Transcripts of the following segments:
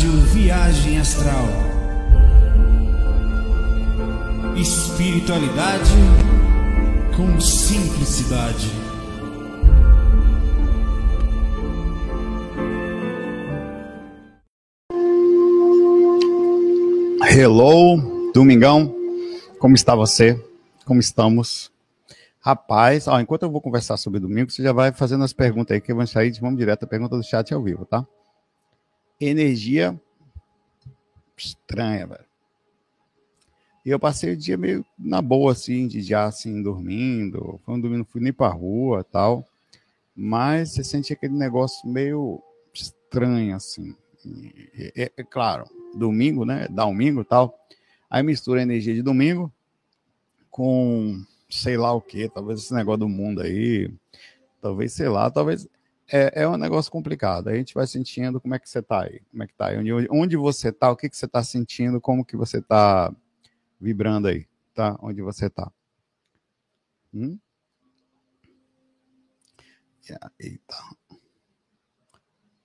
Rádio Viagem Astral. Espiritualidade com simplicidade. Hello, Domingão. Como está você? Como estamos? Rapaz, ó, enquanto eu vou conversar sobre domingo, você já vai fazendo as perguntas aí que vão sair, vamos direto a pergunta do chat ao vivo, tá? Energia estranha, velho. E eu passei o dia meio na boa, assim, de já, assim, dormindo. Foi um domingo, não fui nem pra rua tal. Mas você sente aquele negócio meio estranho, assim. É, é, claro, domingo, né? Domingo tal. Aí mistura a energia de domingo com sei lá o que, talvez esse negócio do mundo aí, talvez, sei lá, talvez. É, é um negócio complicado. A gente vai sentindo como é que você tá aí, como é que tá aí, onde, você tá, o que, que você tá sentindo, como que você tá vibrando aí, tá? Onde você tá. Hum? Eita.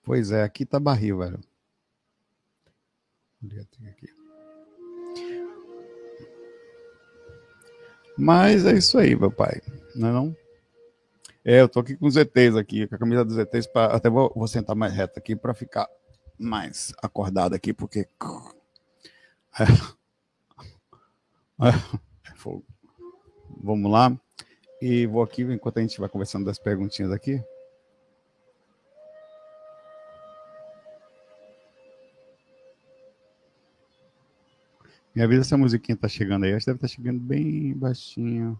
Pois é, aqui tá barril, velho. Mas é isso aí, meu pai. Não é não? É, eu tô aqui com os ETs aqui, com a camisa dos ETs, pra, até vou, vou sentar mais reto aqui para ficar mais acordado aqui, porque é, é. Vamos lá. E vou aqui, enquanto a gente vai conversando das perguntinhas aqui, Me avisa se a musiquinha tá chegando aí. Acho que deve estar tá chegando bem baixinho.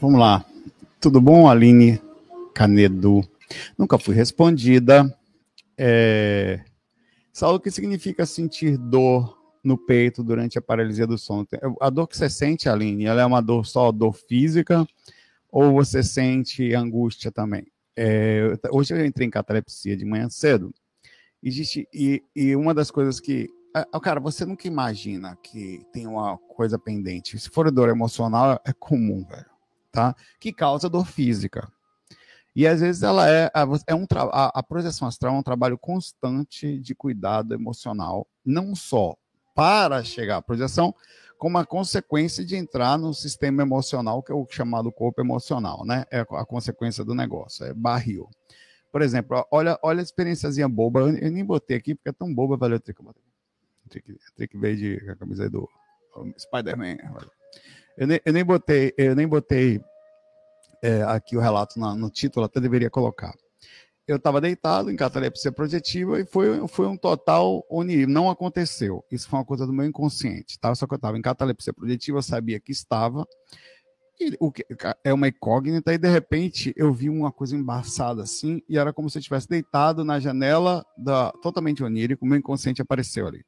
Vamos lá. Tudo bom, Aline Canedo? Nunca fui respondida. É... Saúde, o que significa sentir dor no peito durante a paralisia do sono. A dor que você sente, Aline, ela é uma dor só dor física ou você sente angústia também? É, hoje eu entrei em catalepsia de manhã cedo. Existe, e, e uma das coisas que. Cara, você nunca imagina que tem uma coisa pendente. Se for dor emocional, é comum, velho. Tá? Que causa dor física. E às vezes ela é, é um a, a projeção astral é um trabalho constante de cuidado emocional, não só para chegar à projeção, como a consequência de entrar no sistema emocional, que é o chamado corpo emocional, né? É a consequência do negócio, é barril. Por exemplo, olha, olha a experiênciazinha boba, eu nem botei aqui porque é tão boba, valeu, ter que ver de a camisa do Spider-Man. Eu nem, eu nem botei, eu nem botei é, aqui o relato na, no título, até deveria colocar eu estava deitado em catalepsia projetiva e foi, foi um total onde não aconteceu. Isso foi uma coisa do meu inconsciente, tá? Só que eu estava em catalepsia projetiva, eu sabia que estava. E o que é uma incógnita e de repente eu vi uma coisa embaçada assim e era como se eu estivesse deitado na janela da totalmente onírico, meu inconsciente apareceu ali.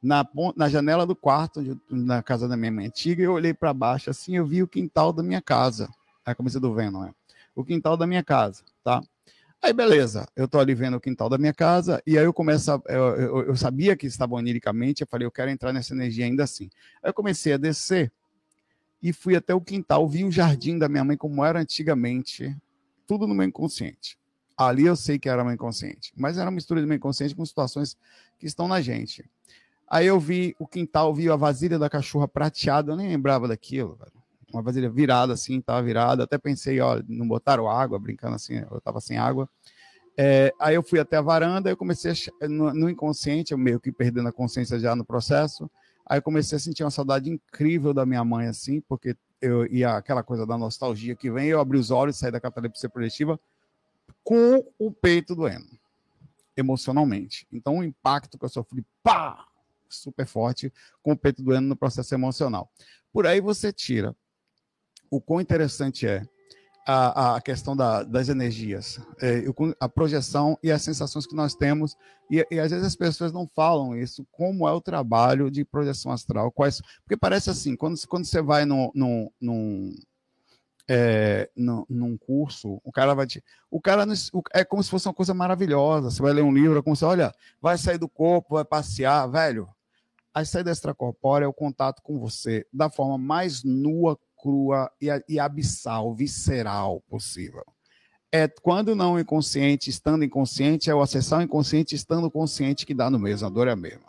Na, na janela do quarto, na casa da minha mãe antiga, eu olhei para baixo assim, eu vi o quintal da minha casa. É a camisa do Venom, é. O quintal da minha casa, tá? Aí, beleza, eu tô ali vendo o quintal da minha casa, e aí eu começo, a, eu, eu, eu, sabia que estava oniricamente, eu falei, eu quero entrar nessa energia ainda assim. Aí eu comecei a descer, e fui até o quintal, vi o jardim da minha mãe como era antigamente, tudo no meu inconsciente. Ali eu sei que era meu inconsciente, mas era uma mistura de meu inconsciente com situações que estão na gente. Aí eu vi o quintal, vi a vasilha da cachorra prateada, eu nem lembrava daquilo, velho uma vasilha virada assim, tava virada. Até pensei, ó, não botaram água, brincando assim, eu tava sem água. É, aí eu fui até a varanda, eu comecei a, no, no, inconsciente, eu meio que perdendo a consciência já no processo. Aí eu comecei a sentir uma saudade incrível da minha mãe, assim, porque eu ia aquela coisa da nostalgia que vem, eu abri os olhos, saí da catalepsia projetiva com o peito doendo, emocionalmente. Então o impacto que eu sofri, pá, super forte, com o peito doendo no processo emocional. Por aí você tira o quão interessante é a, a questão da, das energias, é, a projeção e as sensações que nós temos. E, e, às vezes as pessoas não falam isso, como é o trabalho de projeção astral. Quais, porque parece assim, quando, quando você vai no, num, é, no, num curso, o cara vai te. O cara é como se fosse uma coisa maravilhosa. Você vai ler um livro, é como se, olha, vai sair do corpo, vai passear, velho. A saída extracorpórea é o contato com você da forma mais nua, crua e, e abissal, visceral possível. É quando não inconsciente, estando inconsciente, é o acessar o inconsciente estando consciente que dá no mesmo, a dor é a mesma.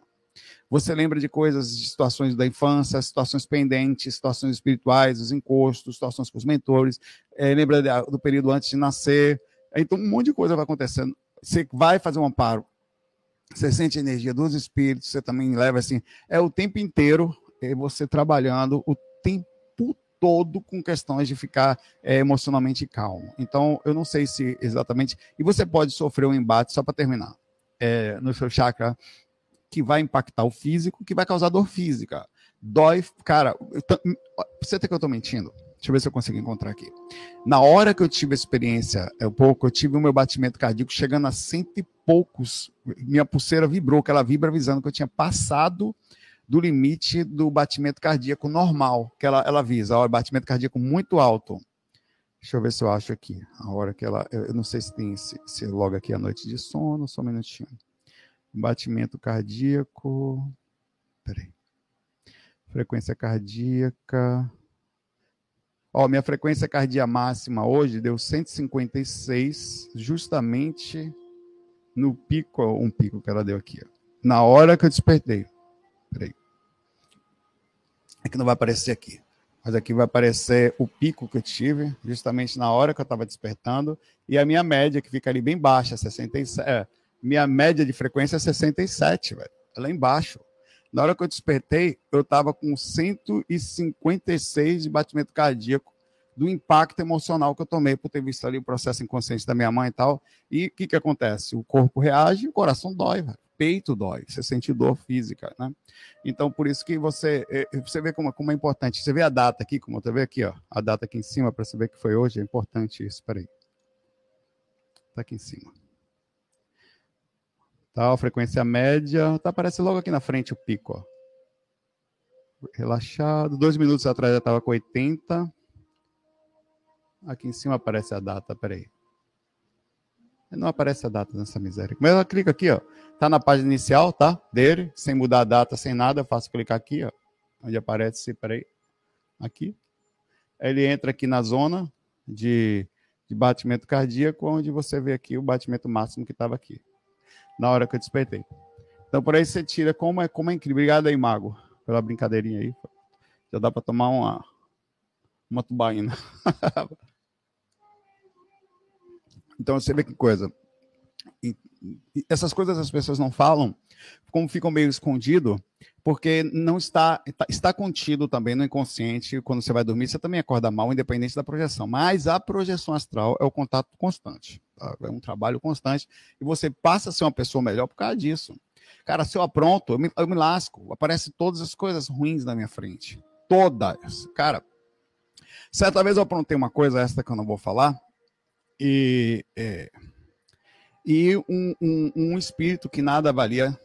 Você lembra de coisas, de situações da infância, situações pendentes, situações espirituais, os encostos, situações com os mentores, é, lembra do período antes de nascer. Então, um monte de coisa vai acontecendo. Você vai fazer um amparo, você sente a energia dos espíritos, você também leva assim. É o tempo inteiro é você trabalhando o tempo todo com questões de ficar é, emocionalmente calmo. Então, eu não sei se exatamente. E você pode sofrer um embate, só para terminar, é, no seu chakra que vai impactar o físico, que vai causar dor física. Dói, cara, você tem que eu tô mentindo? Deixa eu ver se eu consigo encontrar aqui. Na hora que eu tive a experiência, é um pouco, eu tive o meu batimento cardíaco chegando a cento e poucos. Minha pulseira vibrou, que ela vibra avisando que eu tinha passado do limite do batimento cardíaco normal, que ela, ela avisa, ó, batimento cardíaco muito alto. Deixa eu ver se eu acho aqui. A hora que ela. Eu não sei se tem esse, se logo aqui a noite de sono, só um minutinho. Batimento cardíaco. Peraí. Frequência cardíaca. Ó, minha frequência cardíaca máxima hoje deu 156, justamente no pico, um pico que ela deu aqui. Ó. Na hora que eu despertei. Peraí. É que não vai aparecer aqui. Mas aqui vai aparecer o pico que eu tive, justamente na hora que eu estava despertando, e a minha média, que fica ali bem baixa, 67. É, minha média de frequência é 67, velho. É lá embaixo. Na hora que eu despertei, eu estava com 156 de batimento cardíaco do impacto emocional que eu tomei por ter visto ali o processo inconsciente da minha mãe e tal. E o que, que acontece? O corpo reage o coração dói, velho. peito dói, você sente dor física, né? Então, por isso que você, é, você vê como, como é importante. Você vê a data aqui, como você vê aqui, ó, a data aqui em cima, para saber que foi hoje, é importante isso. Peraí. Está aqui em cima. Tá, frequência média, tá, aparece logo aqui na frente o pico, ó. Relaxado. Dois minutos atrás já estava com 80. Aqui em cima aparece a data, peraí. Não aparece a data nessa miséria. Mas ela clica aqui, ó. Tá na página inicial, tá? Dele, sem mudar a data, sem nada. Eu faço clicar aqui, ó. Onde aparece, peraí. Aqui. Ele entra aqui na zona de, de batimento cardíaco, onde você vê aqui o batimento máximo que estava aqui na hora que eu despertei. Então, por aí você tira como é, como é incrível. Obrigado aí, Mago, pela brincadeirinha aí. Já dá para tomar uma, uma tubaína. então, você vê que coisa. E, essas coisas as pessoas não falam, como ficam meio escondido, porque não está, está, está contido também no inconsciente. Quando você vai dormir, você também acorda mal, independente da projeção. Mas a projeção astral é o contato constante. Tá? É um trabalho constante. E você passa a ser uma pessoa melhor por causa disso. Cara, se eu apronto, eu me, eu me lasco. Aparecem todas as coisas ruins na minha frente. Todas. Cara, certa vez eu aprontei uma coisa, essa que eu não vou falar, e, é, e um, um, um espírito que nada valia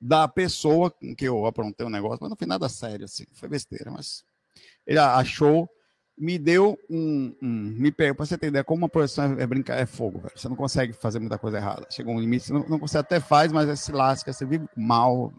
da pessoa com que eu aprontei o um negócio, mas não foi nada sério, assim, foi besteira, mas ele achou, me deu um. um me pegou, pra você ter ideia, como uma profissão é brincar, é fogo, velho. Você não consegue fazer muita coisa errada. Chega um limite, você não, não consegue, até faz, mas é se lasca, você vive mal.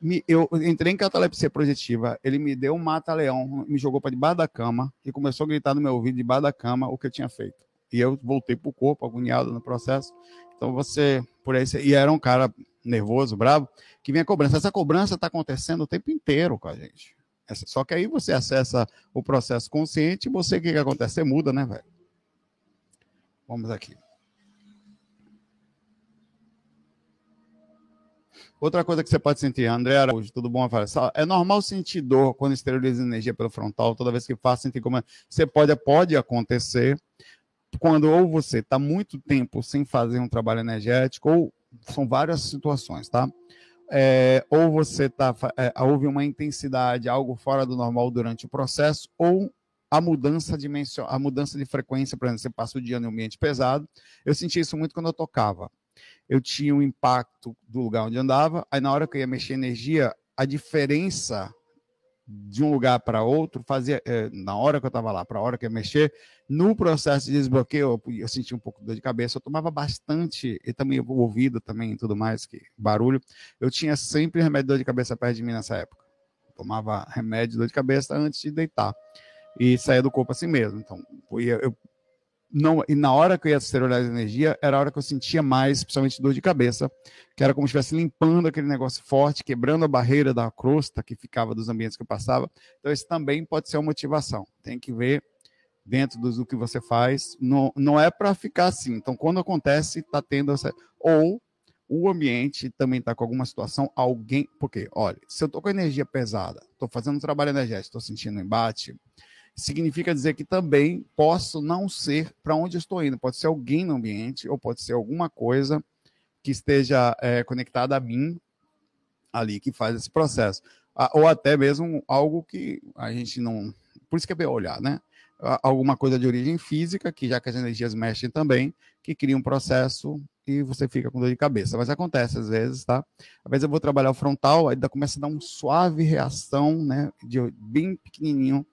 Me, eu entrei em catalepsia projetiva, ele me deu um mata-leão, me jogou para debaixo da cama e começou a gritar no meu ouvido, debaixo da cama, o que eu tinha feito. E eu voltei pro corpo, agoniado no processo. Então você, por aí, e era um cara nervoso, bravo, que vem a cobrança. Essa cobrança está acontecendo o tempo inteiro com a gente. Só que aí você acessa o processo consciente e você, o que, que acontece? Você muda, né, velho? Vamos aqui. Outra coisa que você pode sentir, André Araújo, tudo bom? É normal sentir dor quando esteriliza energia pelo frontal, toda vez que faz, sentir como. É. Você pode, pode acontecer quando ou você está muito tempo sem fazer um trabalho energético, ou são várias situações, tá? É, ou você tá, é, houve uma intensidade, algo fora do normal durante o processo, ou a mudança de a mudança de frequência, por exemplo, você passa o dia no ambiente pesado. Eu senti isso muito quando eu tocava. Eu tinha um impacto do lugar onde andava, aí na hora que eu ia mexer energia, a diferença de um lugar para outro, fazia é, na hora que eu estava lá, para a hora que eu mexer, no processo de desbloqueio, eu, eu senti um pouco de dor de cabeça, eu tomava bastante, e também o ouvido também tudo mais, que barulho. Eu tinha sempre remédio de dor de cabeça perto de mim nessa época. Eu tomava remédio de dor de cabeça antes de deitar. E saía do corpo assim mesmo. Então, eu, eu não, e na hora que eu ia esterilizar a energia, era a hora que eu sentia mais, principalmente dor de cabeça, que era como se estivesse limpando aquele negócio forte, quebrando a barreira da crosta que ficava dos ambientes que eu passava. Então, isso também pode ser uma motivação. Tem que ver dentro do que você faz. Não, não é para ficar assim. Então, quando acontece, está tendo essa. Ou o ambiente também está com alguma situação, alguém. Porque, olha, se eu estou com energia pesada, estou fazendo um trabalho energético, estou sentindo embate significa dizer que também posso não ser para onde estou indo. Pode ser alguém no ambiente, ou pode ser alguma coisa que esteja é, conectada a mim ali, que faz esse processo. Ou até mesmo algo que a gente não. Por isso que é bem olhar, né? Alguma coisa de origem física, que já que as energias mexem também, que cria um processo e você fica com dor de cabeça. Mas acontece às vezes, tá? Às vezes eu vou trabalhar o frontal, aí começa a dar uma suave reação, né? De bem pequenininho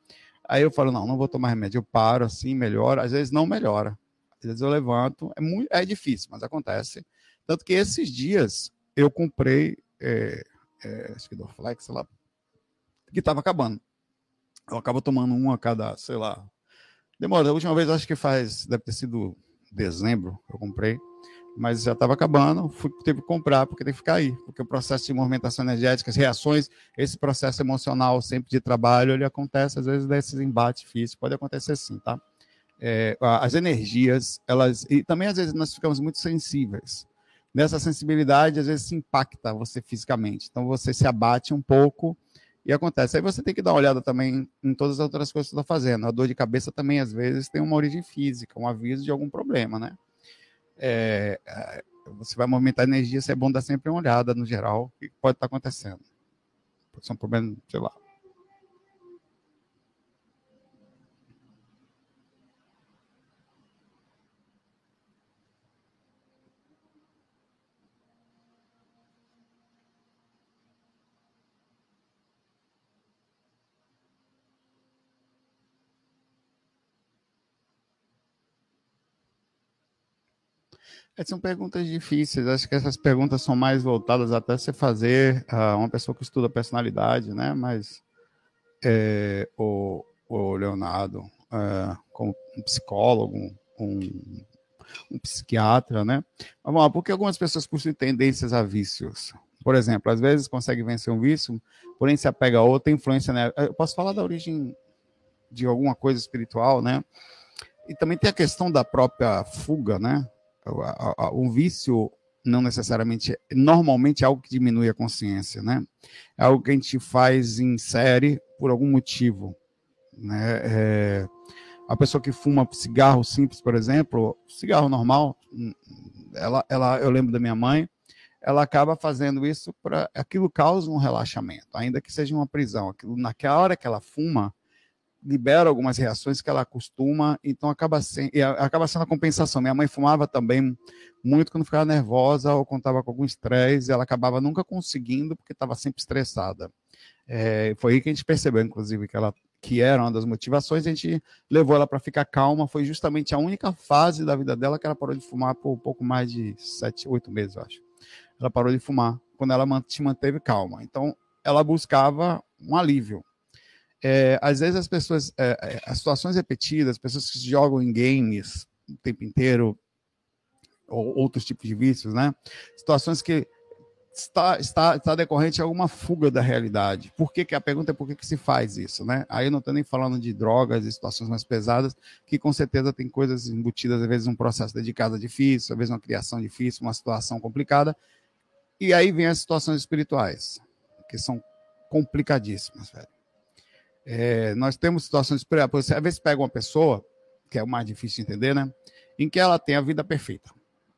Aí eu falo, não, não vou tomar remédio. Eu paro assim, melhora. Às vezes não melhora. Às vezes eu levanto. É, muito, é difícil, mas acontece. Tanto que esses dias eu comprei, é, é, acho que Dorflex, sei lá, que estava acabando. Eu acabo tomando um a cada, sei lá. Demora. A última vez, acho que faz, deve ter sido dezembro, eu comprei mas já estava acabando, fui, teve que comprar, porque tem que ficar aí, porque o processo de movimentação energética, as reações, esse processo emocional sempre de trabalho, ele acontece, às vezes, desses embates físicos, pode acontecer sim, tá? É, as energias, elas, e também às vezes nós ficamos muito sensíveis. Nessa sensibilidade, às vezes se impacta você fisicamente, então você se abate um pouco e acontece. Aí você tem que dar uma olhada também em todas as outras coisas que você está fazendo. A dor de cabeça também, às vezes, tem uma origem física, um aviso de algum problema, né? É, é, você vai movimentar energia, é bom dar sempre uma olhada no geral, o que pode estar acontecendo. Pode ser um problema, sei lá, são perguntas difíceis. Acho que essas perguntas são mais voltadas até você fazer uh, uma pessoa que estuda personalidade, né? Mas é, o, o Leonardo, uh, como um psicólogo, um, um psiquiatra, né? Vamos lá, porque algumas pessoas possuem tendências a vícios. Por exemplo, às vezes consegue vencer um vício, porém se apega a outra influência. Né? Eu posso falar da origem de alguma coisa espiritual, né? E também tem a questão da própria fuga, né? O vício não necessariamente, normalmente é algo que diminui a consciência, né? É algo que a gente faz em série por algum motivo, né? É, a pessoa que fuma cigarro simples, por exemplo, cigarro normal, ela, ela, eu lembro da minha mãe, ela acaba fazendo isso para aquilo causa um relaxamento, ainda que seja uma prisão. Aquilo, naquela hora que ela fuma, libera algumas reações que ela costuma, então acaba sendo, acaba sendo a compensação. Minha mãe fumava também muito quando ficava nervosa ou estava com algum estresse, ela acabava nunca conseguindo porque estava sempre estressada. É, foi aí que a gente percebeu, inclusive, que ela que era uma das motivações, a gente levou ela para ficar calma. Foi justamente a única fase da vida dela que ela parou de fumar por pouco mais de sete, oito meses, eu acho. Ela parou de fumar quando ela se manteve calma. Então, ela buscava um alívio é, às vezes as pessoas, é, é, as situações repetidas, pessoas que jogam em games o tempo inteiro, ou outros tipos de vícios, né? Situações que está, está, está decorrente de alguma fuga da realidade. Por que, que a pergunta é por que, que se faz isso, né? Aí eu não estou nem falando de drogas e situações mais pesadas, que com certeza tem coisas embutidas, às vezes um processo dedicado difícil, às vezes uma criação difícil, uma situação complicada. E aí vem as situações espirituais, que são complicadíssimas, velho. É, nós temos situações, às vezes pega uma pessoa, que é o mais difícil de entender, né? Em que ela tem a vida perfeita.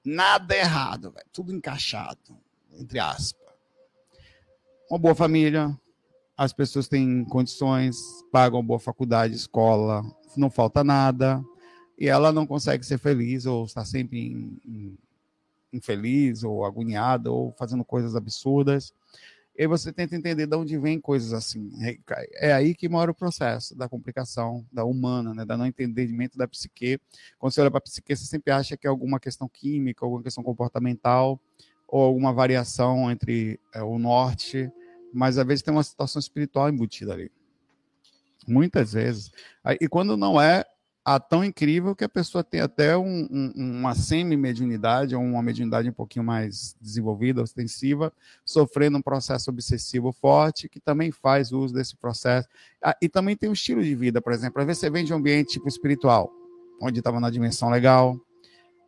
Nada errado, véio, tudo encaixado, entre aspas. Uma boa família, as pessoas têm condições, pagam boa faculdade, escola, não falta nada, e ela não consegue ser feliz, ou está sempre infeliz, ou agoniada, ou fazendo coisas absurdas. E você tenta entender de onde vem coisas assim. É, é aí que mora o processo da complicação da humana, né, da não entendimento da psique. Quando você olha para a psique, você sempre acha que é alguma questão química, alguma questão comportamental, ou alguma variação entre é, o norte, mas às vezes tem uma situação espiritual embutida ali. Muitas vezes. E quando não é, a tão incrível que a pessoa tem até um, um, uma semi-mediunidade ou uma mediunidade um pouquinho mais desenvolvida, ostensiva, sofrendo um processo obsessivo forte, que também faz uso desse processo. Ah, e também tem um estilo de vida, por exemplo. Às vezes você vem de um ambiente tipo espiritual, onde estava na dimensão legal,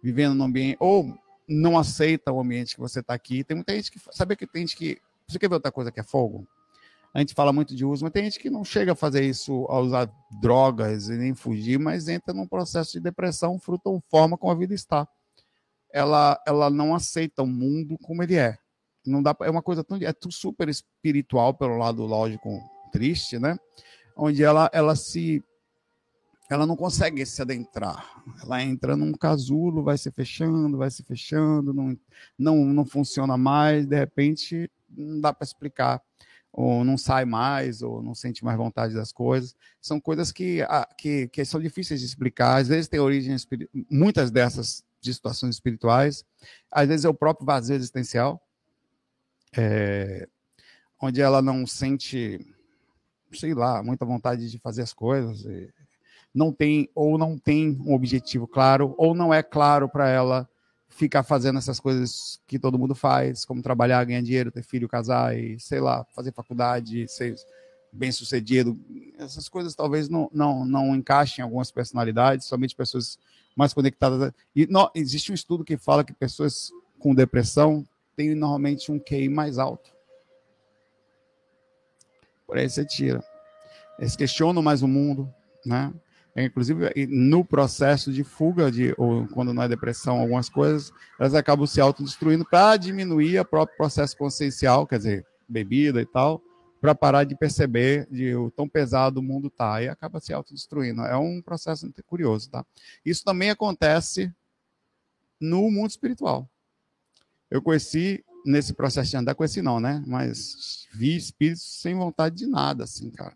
vivendo num ambiente, ou não aceita o ambiente que você está aqui. Tem muita gente que. Sabe que tem gente que. Você quer ver outra coisa que é fogo? A gente fala muito de uso, mas tem gente que não chega a fazer isso, a usar drogas e nem fugir, mas entra num processo de depressão, fruto ou forma como a vida está. Ela, ela não aceita o mundo como ele é. Não dá, é uma coisa tão, é super espiritual pelo lado lógico triste, né? Onde ela, ela se ela não consegue se adentrar. Ela entra num casulo, vai se fechando, vai se fechando, não, não, não funciona mais, de repente não dá para explicar ou não sai mais, ou não sente mais vontade das coisas. São coisas que, que, que são difíceis de explicar. Às vezes tem origem, muitas dessas de situações espirituais, às vezes é o próprio vazio existencial, é, onde ela não sente, sei lá, muita vontade de fazer as coisas, não tem ou não tem um objetivo claro, ou não é claro para ela ficar fazendo essas coisas que todo mundo faz, como trabalhar, ganhar dinheiro, ter filho, casar e, sei lá, fazer faculdade, ser bem sucedido. Essas coisas talvez não, não, não encaixem em algumas personalidades, somente pessoas mais conectadas. E não, existe um estudo que fala que pessoas com depressão têm normalmente um QI mais alto. Por aí você tira. Eles questionam mais o mundo, né? É, inclusive no processo de fuga, de, ou quando não é depressão, algumas coisas, elas acabam se autodestruindo para diminuir o próprio processo consciencial, quer dizer, bebida e tal, para parar de perceber de o tão pesado o mundo tá e acaba se autodestruindo. É um processo curioso, tá? Isso também acontece no mundo espiritual. Eu conheci nesse processo de andar, conheci não, né? Mas vi espíritos sem vontade de nada, assim, cara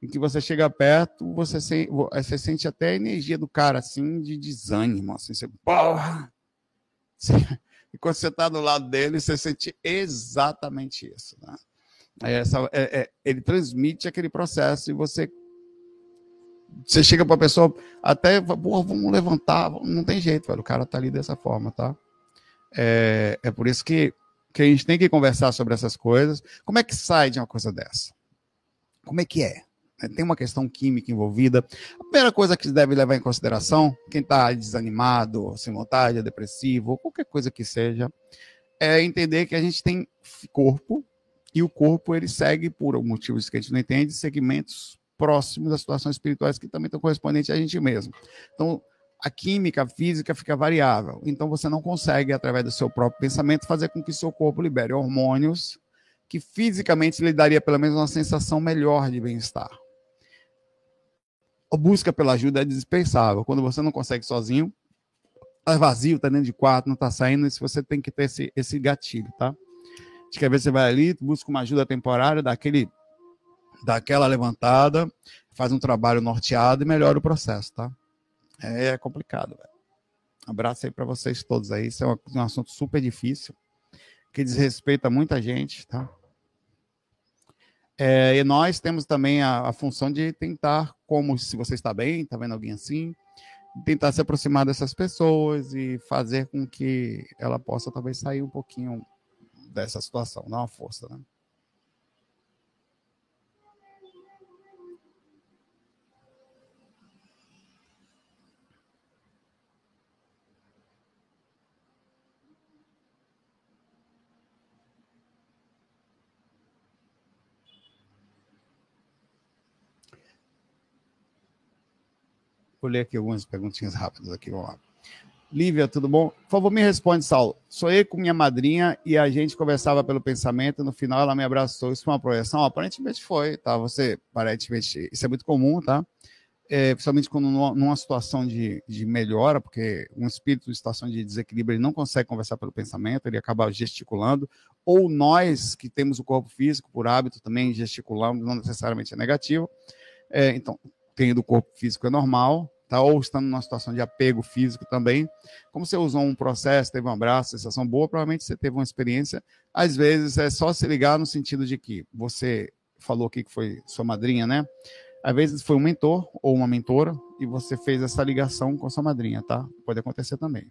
em que você chega perto, você, se, você sente até a energia do cara, assim, de desânimo, assim, você, porra! e quando você está do lado dele, você sente exatamente isso, né? Essa, é, é, ele transmite aquele processo e você você chega para a pessoa até, vamos levantar, não tem jeito, velho, o cara tá ali dessa forma, tá? É, é por isso que, que a gente tem que conversar sobre essas coisas. Como é que sai de uma coisa dessa? Como é que é? Né? tem uma questão química envolvida. A primeira coisa que se deve levar em consideração, quem está desanimado, sem vontade, é depressivo, ou qualquer coisa que seja, é entender que a gente tem corpo e o corpo ele segue, por motivos que a gente não entende, segmentos próximos das situações espirituais que também estão correspondentes a gente mesmo. Então, a química, a física fica variável. Então, você não consegue, através do seu próprio pensamento, fazer com que seu corpo libere hormônios que fisicamente lhe daria pelo menos uma sensação melhor de bem-estar a busca pela ajuda é dispensável. Quando você não consegue sozinho, tá vazio, tá dentro de quarto, não tá saindo, se você tem que ter esse, esse gatilho, tá? De que às vezes você vai ali, busca uma ajuda temporária, dá, aquela levantada, faz um trabalho norteado e melhora o processo, tá? É, é complicado, velho. Abraço aí para vocês todos aí. Isso é um assunto super difícil, que desrespeita muita gente, tá? É, e nós temos também a, a, função de tentar, como se você está bem, está vendo alguém assim, tentar se aproximar dessas pessoas e fazer com que ela possa talvez sair um pouquinho dessa situação, dar uma força, né? Ler aqui algumas perguntinhas rápidas aqui, vamos lá. Lívia, tudo bom? Por favor, me responde, Saulo. Sonhei com minha madrinha e a gente conversava pelo pensamento. No final, ela me abraçou. Isso foi uma projeção? Aparentemente foi, tá? Você, aparentemente, isso é muito comum, tá? é, principalmente quando numa situação de, de, melhora, porque um espírito em situação de desequilíbrio ele não consegue conversar pelo pensamento, ele acaba gesticulando, ou nós que temos o corpo físico por hábito também gesticulamos, não necessariamente é negativo. É, então, tendo o corpo físico é normal, tá? ou estando numa situação de apego físico também. Como você usou um processo, teve um abraço, sensação boa, provavelmente você teve uma experiência. Às vezes é só se ligar no sentido de que você falou aqui que foi sua madrinha, né? Às vezes foi um mentor ou uma mentora e você fez essa ligação com sua madrinha, tá? Pode acontecer também.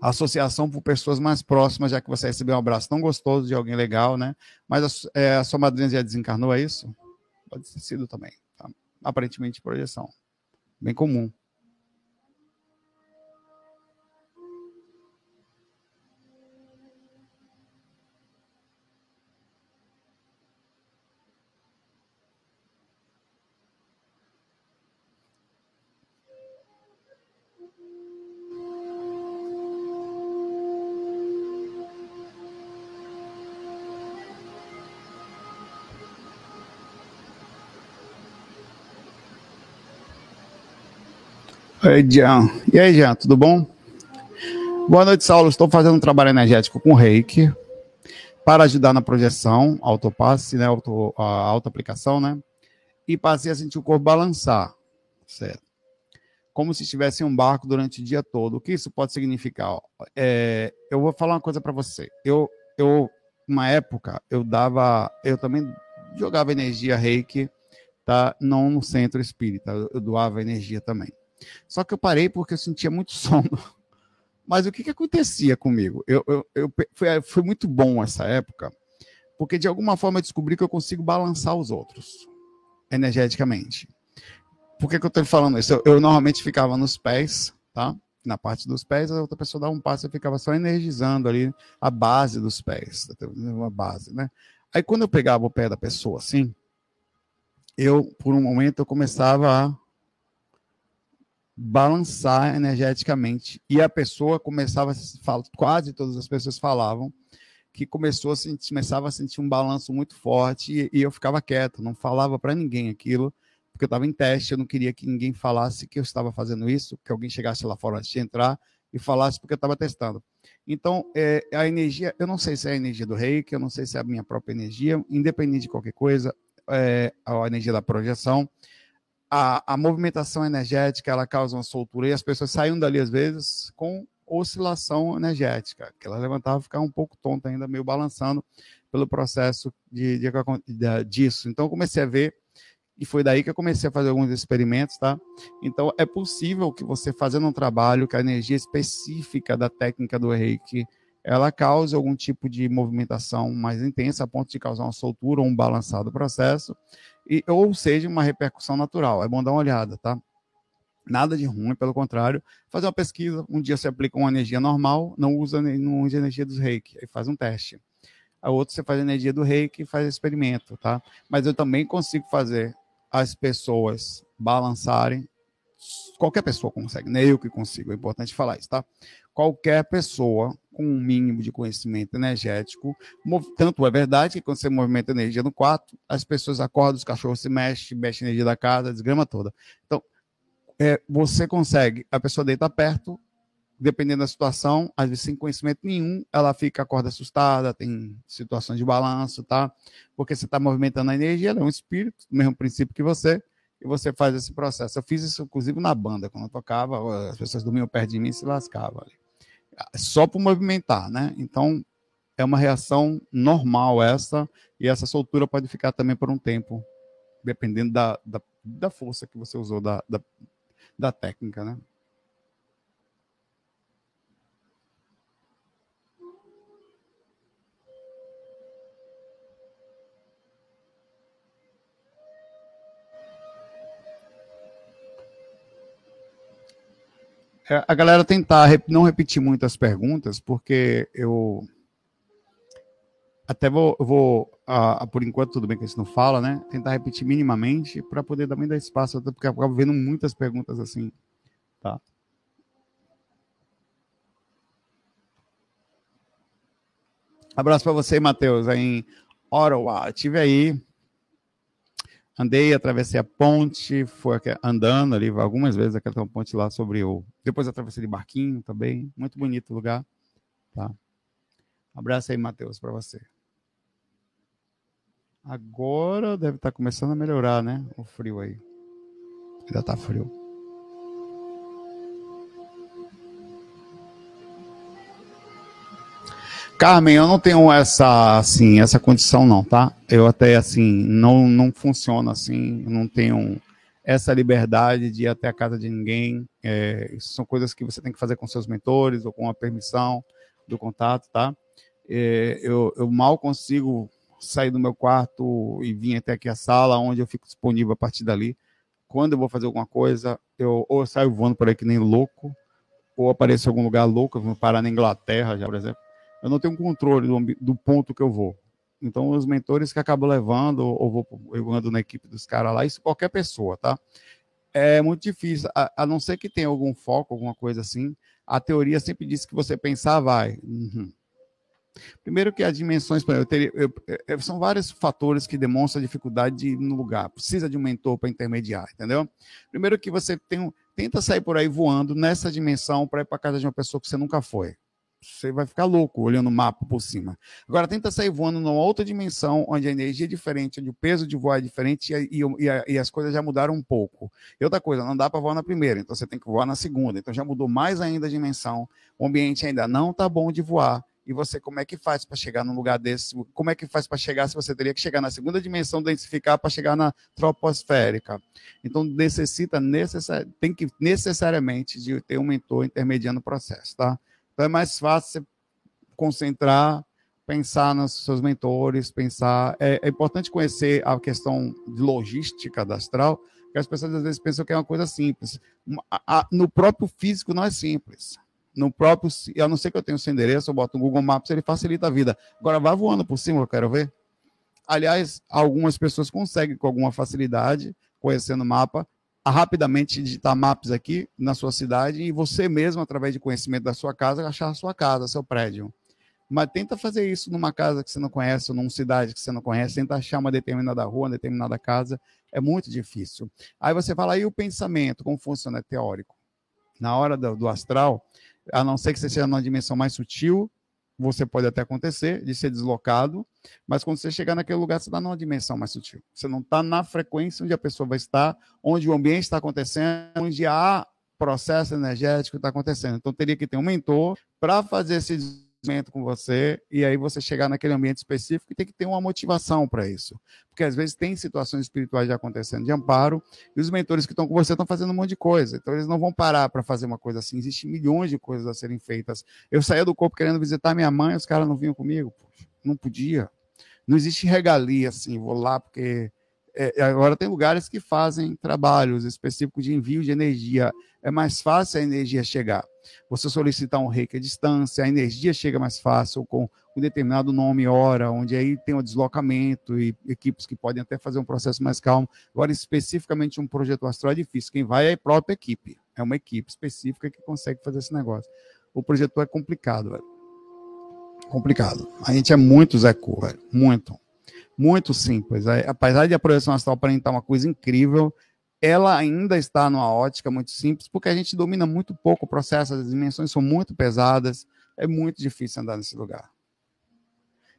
Associação por pessoas mais próximas, já que você recebeu um abraço tão gostoso de alguém legal, né? Mas a, é, a sua madrinha já desencarnou, é isso? Pode ter sido também. Tá? Aparentemente, projeção. Bem comum. Oi, Jean. E aí, Jean, tudo bom? Boa noite, Saulo. Estou fazendo um trabalho energético com reiki para ajudar na projeção, autopasse, né, auto, a auto-aplicação, né? E passei a sentir o corpo balançar, certo? Como se estivesse em um barco durante o dia todo. O que isso pode significar? É, eu vou falar uma coisa para você. Eu, eu, uma época, eu dava, eu também jogava energia reiki, tá? Não no centro espírita, eu doava energia também. Só que eu parei porque eu sentia muito sono. Mas o que, que acontecia comigo? Eu, eu, eu foi, foi muito bom essa época, porque de alguma forma eu descobri que eu consigo balançar os outros energeticamente. Por que, que eu estou falando isso? Eu, eu, normalmente ficava nos pés, tá? Na parte dos pés, a outra pessoa dava um passo, eu ficava só energizando ali a base dos pés, uma base, né? Aí quando eu pegava o pé da pessoa assim, eu, por um momento, eu começava a balançar energeticamente. E a pessoa começava, quase todas as pessoas falavam, que começou a sentir, começava a sentir um balanço muito forte e, e eu ficava quieto, não falava para ninguém aquilo, porque eu estava em teste, eu não queria que ninguém falasse que eu estava fazendo isso, que alguém chegasse lá fora antes de entrar e falasse porque eu estava testando. Então, é, a energia, eu não sei se é a energia do reiki, eu não sei se é a minha própria energia, independente de qualquer coisa, é, a energia da projeção, a, a movimentação energética ela causa uma soltura e as pessoas saem dali às vezes com oscilação energética, que ela levantava e ficava um pouco tonta ainda, meio balançando pelo processo de, de, de, disso. Então comecei a ver e foi daí que eu comecei a fazer alguns experimentos, tá? Então é possível que você fazendo um trabalho que a energia específica da técnica do Reiki ela cause algum tipo de movimentação mais intensa a ponto de causar uma soltura ou um balançado processo e, ou seja, uma repercussão natural. É bom dar uma olhada, tá? Nada de ruim, pelo contrário, fazer uma pesquisa. Um dia você aplica uma energia normal, não usa, não usa energia dos reiki, aí faz um teste. A outro você faz energia do reiki e faz experimento, tá? Mas eu também consigo fazer as pessoas balançarem. Qualquer pessoa consegue, nem eu que consigo, é importante falar isso, tá? Qualquer pessoa com um mínimo de conhecimento energético. Tanto é verdade que quando você movimenta energia no quarto, as pessoas acordam, os cachorros se mexem, mexe a energia da casa, desgrama toda. Então, é, você consegue, a pessoa deita perto, dependendo da situação, às vezes sem conhecimento nenhum, ela fica, acorda assustada, tem situações de balanço, tá? Porque você está movimentando a energia, ela é um espírito, do mesmo princípio que você, e você faz esse processo. Eu fiz isso, inclusive, na banda, quando eu tocava, as pessoas dormiam perto de mim e se lascavam ali só por movimentar, né? Então, é uma reação normal essa, e essa soltura pode ficar também por um tempo, dependendo da, da, da força que você usou, da, da, da técnica, né? A galera tentar não repetir muitas perguntas, porque eu até vou, vou ah, por enquanto, tudo bem que isso não fala, né? Tentar repetir minimamente para poder também dar espaço, até porque eu acabo vendo muitas perguntas assim, tá? Abraço para você, Matheus, em Ottawa. Tive aí Andei, atravessei a ponte, foi andando ali algumas vezes, aquela ponte lá sobre o. Depois atravessei de barquinho também. Muito bonito o lugar. Tá? Abraço aí, Matheus, para você. Agora deve estar tá começando a melhorar, né? O frio aí. Ainda tá frio. Carmen, eu não tenho essa, assim, essa condição não, tá? Eu até, assim, não, não funciona assim, não tenho essa liberdade de ir até a casa de ninguém. É, isso são coisas que você tem que fazer com seus mentores ou com a permissão do contato, tá? É, eu, eu mal consigo sair do meu quarto e vir até aqui a sala, onde eu fico disponível a partir dali. Quando eu vou fazer alguma coisa, eu ou eu saio voando por aí que nem louco, ou apareço em algum lugar louco, eu vou parar na Inglaterra já, por exemplo eu não tenho controle do, do ponto que eu vou. Então, os mentores que acabam levando, ou vou eu ando na equipe dos caras lá, isso qualquer pessoa, tá? É muito difícil, a, a, não ser que tenha algum foco, alguma coisa assim. A teoria sempre diz que você pensar, vai. Uhum. Primeiro que as dimensões, eu teria, eu, eu, são vários fatores que demonstram a dificuldade de ir no lugar. Precisa de um mentor para intermediar, entendeu? Primeiro que você tem tenta sair por aí voando nessa dimensão para ir para casa de uma pessoa que você nunca foi você vai ficar louco olhando o mapa por cima. Agora tenta sair voando numa outra dimensão, onde a energia é diferente, onde o peso de voar é diferente e, e, e as coisas já mudaram um pouco. E outra coisa, não dá para voar na primeira, então você tem que voar na segunda. Então já mudou mais ainda a dimensão, o ambiente ainda não está bom de voar. E você, como é que faz para chegar num lugar desse? Como é que faz para chegar se você teria que chegar na segunda dimensão, densificar para chegar na troposférica? Então, necessita, necessari tem que necessariamente de ter um mentor intermediando o processo, tá? Então é mais fácil você concentrar, pensar nos seus mentores, pensar. É, é importante conhecer a questão de logística da astral, porque as pessoas às vezes pensam que é uma coisa simples. No próprio físico não é simples. No próprio, a não ser que eu tenha o seu endereço, eu boto no Google Maps, ele facilita a vida. Agora vá voando por cima, eu quero ver. Aliás, algumas pessoas conseguem com alguma facilidade, conhecendo o mapa, rapidamente digitar maps aqui na sua cidade e você mesmo, através de conhecimento da sua casa, achar a sua casa, seu prédio. Mas tenta fazer isso numa casa que você não conhece, ou numa cidade que você não conhece, tenta achar uma determinada rua, uma determinada casa, é muito difícil. Aí você fala, aí o pensamento, como funciona? É teórico. Na hora do, do astral, a não ser que você seja numa dimensão mais sutil, você pode até acontecer de ser deslocado, mas quando você chegar naquele lugar, você está numa dimensão mais sutil. Você não está na frequência onde a pessoa vai estar, onde o ambiente está acontecendo, onde há processo energético está acontecendo. Então, teria que ter um mentor para fazer esse com você e aí você chegar naquele ambiente específico e tem que ter uma motivação para isso. Porque às vezes tem situações espirituais já acontecendo de amparo e os mentores que estão com você estão fazendo um monte de coisa. Então eles não vão parar para fazer uma coisa assim. Existem milhões de coisas a serem feitas. Eu saía do corpo querendo visitar minha mãe, os caras não vinham comigo. Poxa, não podia. Não existe regalia assim, vou lá porque é, agora tem lugares que fazem trabalhos específicos de envio de energia. É mais fácil a energia chegar. Você solicitar um reiki à distância, a energia chega mais fácil com um determinado nome hora, onde aí tem o deslocamento e equipes que podem até fazer um processo mais calmo. Agora, especificamente um projeto astral é difícil. Quem vai é a própria equipe. É uma equipe específica que consegue fazer esse negócio. O projeto é complicado, velho. Complicado. A gente é muito Zé Cu, velho. Muito muito simples. Apesar de a projeção astral aparentar uma coisa incrível, ela ainda está numa ótica muito simples, porque a gente domina muito pouco o processo, as dimensões são muito pesadas, é muito difícil andar nesse lugar.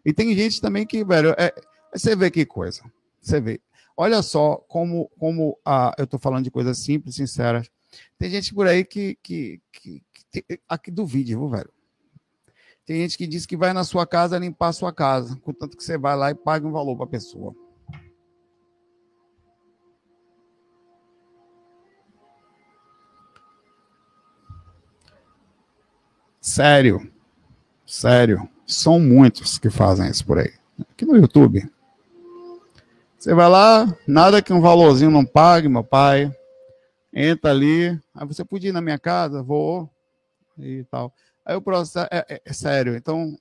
E tem gente também que, velho, é, você vê que coisa. Você vê. Olha só como, como ah, eu estou falando de coisas simples, sinceras. Tem gente por aí que, que, que, que aqui duvide, viu, velho? Tem gente que diz que vai na sua casa limpar a sua casa, contanto que você vai lá e paga um valor para a pessoa. Sério. Sério. São muitos que fazem isso por aí. Aqui no YouTube. Você vai lá, nada que um valorzinho não pague, meu pai. Entra ali. Aí você podia ir na minha casa? Vou. E tal. Aí o processo é, é, é sério, então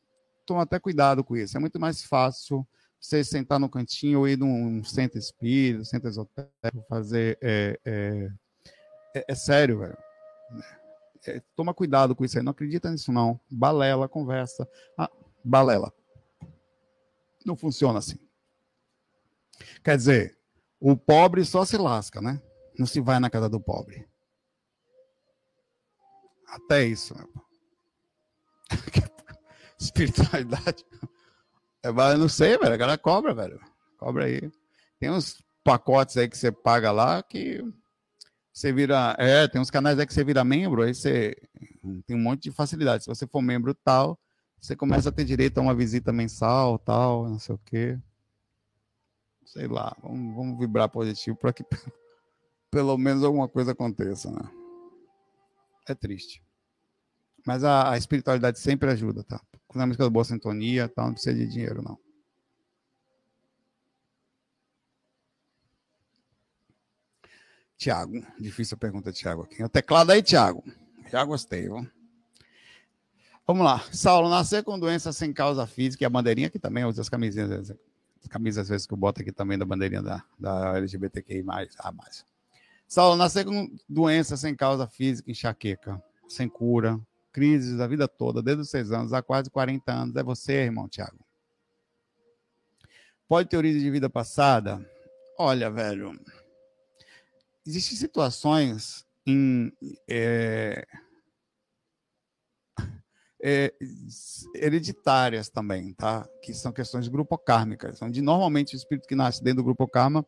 toma até cuidado com isso. É muito mais fácil você sentar no cantinho ou ir num centro espírita, centro esotérico, fazer. É, é, é, é sério, velho. É, toma cuidado com isso aí. Não acredita nisso, não. Balela, conversa. Ah, balela. Não funciona assim. Quer dizer, O pobre só se lasca, né? Não se vai na casa do pobre. Até isso, meu. Espiritualidade. É, eu não sei, velho. A galera cobra, velho. Cobra aí. Tem uns pacotes aí que você paga lá que você vira. É, tem uns canais aí que você vira membro, aí você tem um monte de facilidade. Se você for membro tal, você começa a ter direito a uma visita mensal, tal, não sei o quê. Sei lá, vamos, vamos vibrar positivo para que pelo menos alguma coisa aconteça, né? É triste. Mas a, a espiritualidade sempre ajuda, tá? Quando a música da boa sintonia, tal, não precisa de dinheiro, não. Tiago, difícil a pergunta, Tiago. Aqui. O teclado aí, Tiago. Já gostei, viu? Vamos lá. Saulo, nascer com doença sem causa física e a bandeirinha aqui também, usa as camisinhas, as camisas às vezes que eu boto aqui também da bandeirinha da, da LGBTQI+. Ah, mais. Saulo, nascer com doença sem causa física, enxaqueca, sem cura, crises a vida toda, desde os seis anos, há quase 40 anos. É você, irmão Tiago. Pode ter origem de vida passada? Olha, velho, existem situações em, é, é, hereditárias também, tá? Que são questões grupocármicas, onde normalmente o espírito que nasce dentro do grupo karma,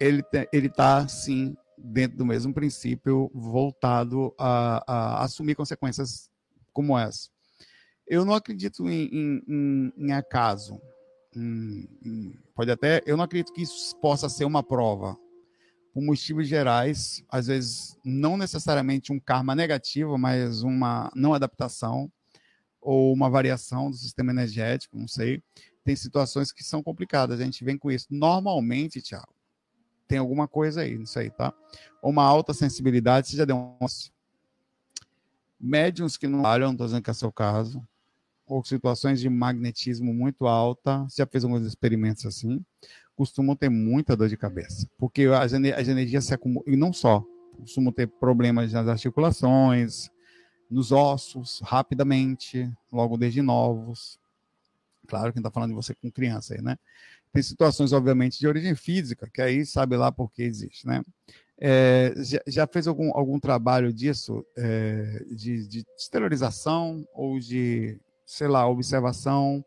ele ele está sim dentro do mesmo princípio voltado a, a, assumir consequências como essa. Eu não acredito em, em, em, em acaso. pode até, eu não acredito que isso possa ser uma prova. Por motivos gerais, às vezes não necessariamente um karma negativo, mas uma não adaptação ou uma variação do sistema energético, não sei. Tem situações que são complicadas, a gente vem com isso. Normalmente, Tiago, tem alguma coisa aí, não sei, tá? Uma alta sensibilidade, você já deu um. Médiums que não não estou dizendo que é seu caso, ou situações de magnetismo muito alta, você já fez alguns experimentos assim, costumam ter muita dor de cabeça, porque as, as energias se acumulam, e não só, costumam ter problemas nas articulações, nos ossos rapidamente, logo desde novos. Claro que está falando de você com criança aí, né? Tem situações, obviamente, de origem física, que aí sabe lá por que existe, né? É, já, já, fez algum, algum trabalho disso, é, de, de exteriorização ou de, sei lá, observação,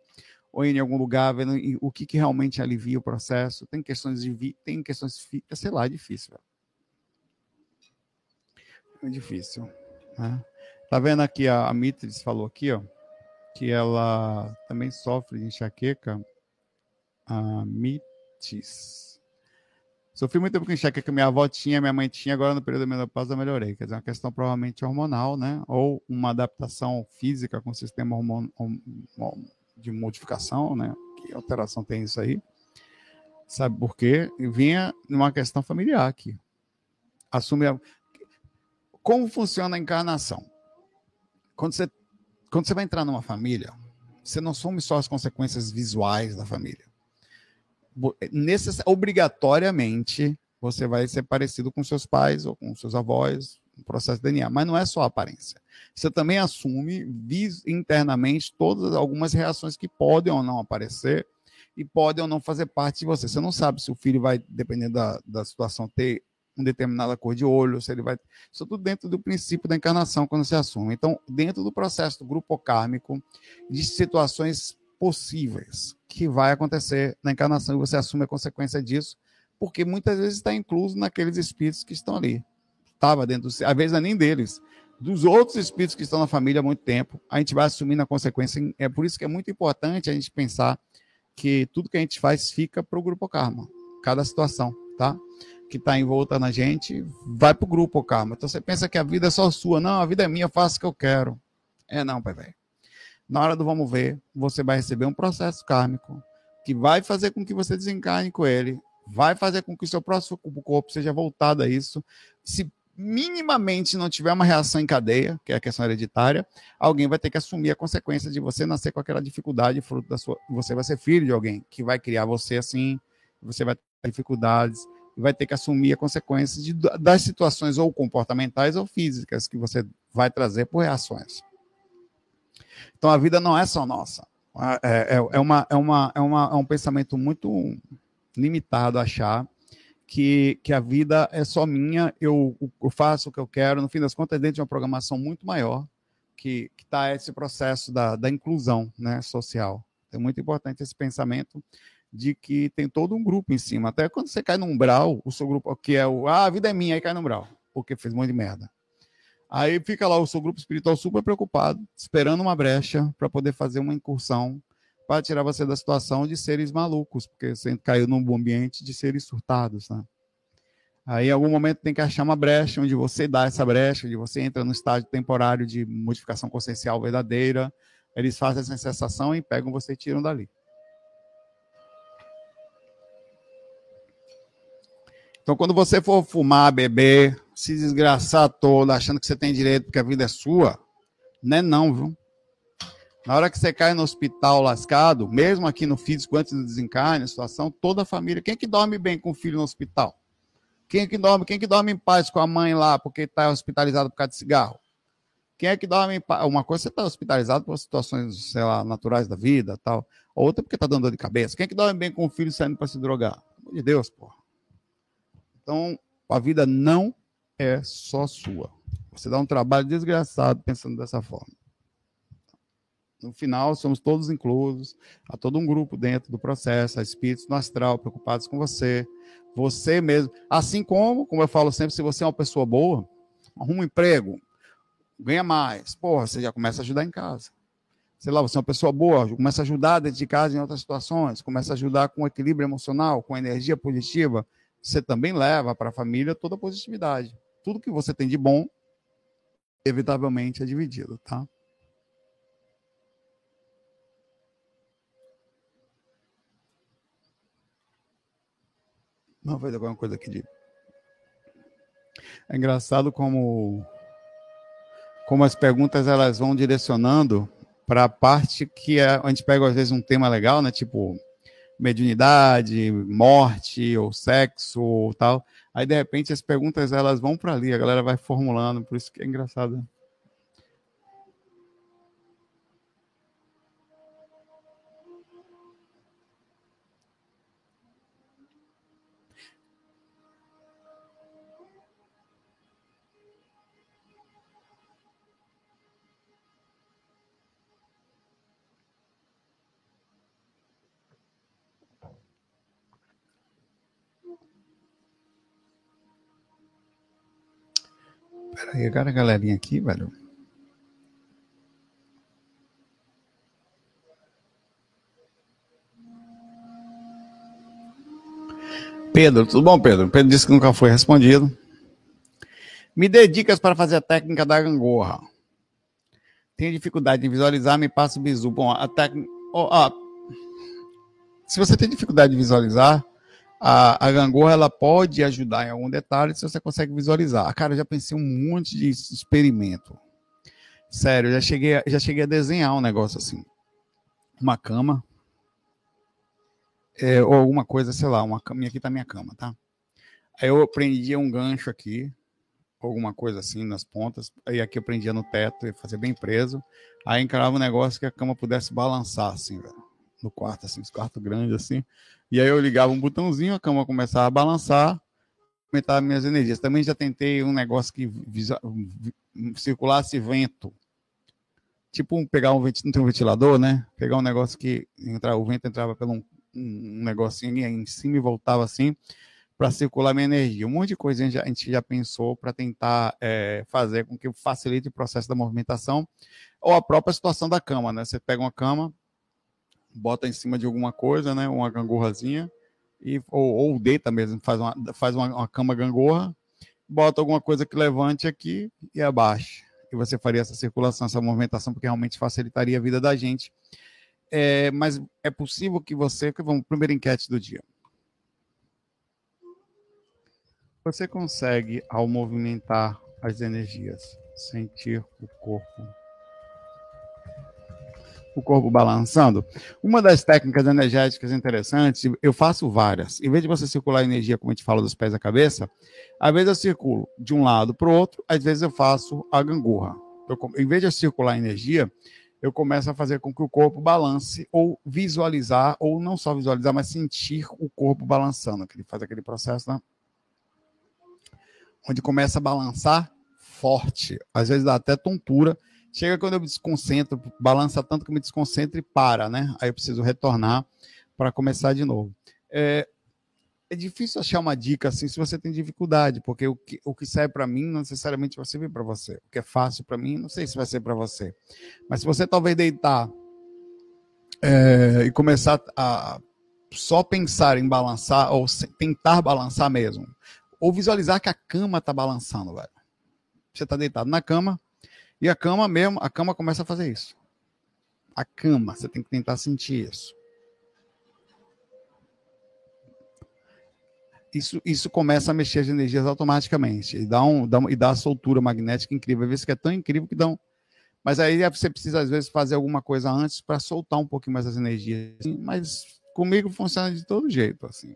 ou em algum lugar, vendo o que, que realmente alivia o processo? Tem questões de tem questões, sei lá, é difícil. É difícil. Né? Tá vendo aqui a, a Mitris falou aqui, ó, que ela também sofre de enxaqueca. A Mitis. Sofri muito tempo com enxaqueca, minha avó tinha, minha mãe tinha, agora no período da menopausa melhorei. Quer dizer, uma questão provavelmente hormonal, né? Ou uma adaptação física com o sistema hormon... de modificação, né? Que alteração tem isso aí? Sabe por quê? Vinha numa questão familiar aqui. Assume a... Como funciona a encarnação? Quando você, quando você vai entrar numa família, você não assume só as consequências visuais da família. Necess... Obrigatoriamente, você vai ser parecido com seus pais ou com seus avós, no processo de DNA. Mas não é só aparência. Você também assume internamente todas algumas reações que podem ou não aparecer e podem ou não fazer parte de você. Você não sabe se o filho vai, dependendo da, da situação, ter uma determinada cor de olho, se ele vai. Isso tudo dentro do princípio da encarnação, quando se assume. Então, dentro do processo do grupo kármico, de situações possíveis que vai acontecer na encarnação e você assume a consequência disso, porque muitas vezes está incluso naqueles espíritos que estão ali. Estava dentro, do, às vezes não é nem deles, dos outros espíritos que estão na família há muito tempo, a gente vai assumindo a consequência. É por isso que é muito importante a gente pensar que tudo que a gente faz fica para o grupo karma, cada situação, tá? que está envolta na gente, vai para o grupo, calma. Então você pensa que a vida é só sua. Não, a vida é minha, eu faço o que eu quero. É não, pai velho. Na hora do vamos ver, você vai receber um processo kármico que vai fazer com que você desencarne com ele, vai fazer com que o seu próximo corpo seja voltado a isso. Se minimamente não tiver uma reação em cadeia, que é a questão hereditária, alguém vai ter que assumir a consequência de você nascer com aquela dificuldade, fruto da sua. Você vai ser filho de alguém que vai criar você assim, você vai ter dificuldades e vai ter que assumir a consequência de, das situações ou comportamentais ou físicas que você vai trazer por reações. Então a vida não é só nossa. É, é, é, uma, é, uma, é, uma, é um pensamento muito limitado achar que, que a vida é só minha, eu, eu faço o que eu quero, no fim das contas, é dentro de uma programação muito maior, que está esse processo da, da inclusão né, social. É muito importante esse pensamento de que tem todo um grupo em cima. Até quando você cai no umbral, o seu grupo, que é o ah, a vida é minha, aí cai no umbral, porque fez um monte de merda. Aí fica lá o seu grupo espiritual super preocupado, esperando uma brecha para poder fazer uma incursão para tirar você da situação de seres malucos, porque você caiu num ambiente de seres surtados, né? Aí, em algum momento, tem que achar uma brecha onde você dá essa brecha, onde você entra no estágio temporário de modificação consciencial verdadeira. Eles fazem essa sensação e pegam você e tiram dali. Então, quando você for fumar, beber, se desgraçar todo, achando que você tem direito porque a vida é sua, não é não, viu? Na hora que você cai no hospital lascado, mesmo aqui no físico, antes do desencarne, a situação, toda a família. Quem é que dorme bem com o filho no hospital? Quem é que dorme, quem é que dorme em paz com a mãe lá porque está hospitalizado por causa de cigarro? Quem é que dorme em paz? Uma coisa você está hospitalizado por situações, sei lá, naturais da vida tal. Outra porque está dando dor de cabeça. Quem é que dorme bem com o filho saindo para se drogar? Pelo amor de Deus, porra. Então, a vida não é só sua. Você dá um trabalho desgraçado pensando dessa forma. No final, somos todos inclusos, há todo um grupo dentro do processo, há espíritos no astral preocupados com você, você mesmo. Assim como, como eu falo sempre, se você é uma pessoa boa, arruma um emprego, ganha mais, porra, você já começa a ajudar em casa. Sei lá, você é uma pessoa boa, começa a ajudar dentro de casa em outras situações, começa a ajudar com equilíbrio emocional, com energia positiva, você também leva para a família toda a positividade. Tudo que você tem de bom, inevitavelmente é dividido, tá? Não, vai alguma coisa aqui de. É engraçado como como as perguntas elas vão direcionando para a parte que é, a gente pega às vezes um tema legal, né? Tipo mediunidade, morte ou sexo ou tal. Aí de repente as perguntas elas vão para ali, a galera vai formulando, por isso que é engraçado. Agora a galerinha aqui, velho. Pedro, tudo bom, Pedro? Pedro disse que nunca foi respondido. Me dê dicas para fazer a técnica da gangorra. Tenho dificuldade em visualizar, me passa o bizu. Bom, a técnica. Oh, se você tem dificuldade de visualizar, a, a gangorra ela pode ajudar em algum detalhe se você consegue visualizar. Ah, cara, eu já pensei um monte de experimento. Sério, já cheguei, já cheguei a desenhar um negócio assim. Uma cama. É, ou alguma coisa, sei lá, uma cama. Aqui tá minha cama, tá? Aí eu prendia um gancho aqui, alguma coisa assim nas pontas. Aí aqui eu prendia no teto e fazia bem preso. Aí encarava um negócio que a cama pudesse balançar, assim, velho. No quarto, assim, os quartos grandes, assim. E aí eu ligava um botãozinho, a cama começava a balançar, aumentava minhas energias. Também já tentei um negócio que circulasse vento. Tipo pegar um ventilador, não tem um ventilador, né? Pegar um negócio que entra, o vento entrava pelo um, um negocinho em cima e voltava assim para circular minha energia. Um monte de coisa a gente já, a gente já pensou para tentar é, fazer com que facilite o processo da movimentação ou a própria situação da cama, né? Você pega uma cama, bota em cima de alguma coisa, né? Uma gangorrazinha, e, ou, ou deita mesmo, faz uma, faz uma, uma cama gangorra, bota alguma coisa que levante aqui e abaixe. E você faria essa circulação, essa movimentação, porque realmente facilitaria a vida da gente. É, mas é possível que você. Vamos, primeira enquete do dia. Você consegue, ao movimentar as energias, sentir o corpo o corpo balançando. Uma das técnicas energéticas interessantes, eu faço várias. Em vez de você circular energia, como a gente fala, dos pés à cabeça, às vezes eu circulo de um lado para o outro, às vezes eu faço a gangorra. Eu, em vez de eu circular energia, eu começo a fazer com que o corpo balance, ou visualizar, ou não só visualizar, mas sentir o corpo balançando. Que ele faz aquele processo, né? onde começa a balançar forte. Às vezes dá até tontura. Chega quando eu me desconcentro, balança tanto que eu me desconcentro e para, né? Aí eu preciso retornar para começar de novo. É, é difícil achar uma dica assim se você tem dificuldade, porque o que, o que serve para mim não necessariamente vai servir para você. O que é fácil para mim, não sei se vai ser para você. Mas se você talvez deitar é, e começar a só pensar em balançar, ou tentar balançar mesmo, ou visualizar que a cama está balançando, velho. Você está deitado na cama, e a cama mesmo, a cama começa a fazer isso. A cama, você tem que tentar sentir isso. Isso, isso começa a mexer as energias automaticamente e dá, um, dá, e dá a soltura magnética incrível. Às vezes que é tão incrível que dão. Mas aí você precisa, às vezes, fazer alguma coisa antes para soltar um pouquinho mais as energias. Mas comigo funciona de todo jeito, assim.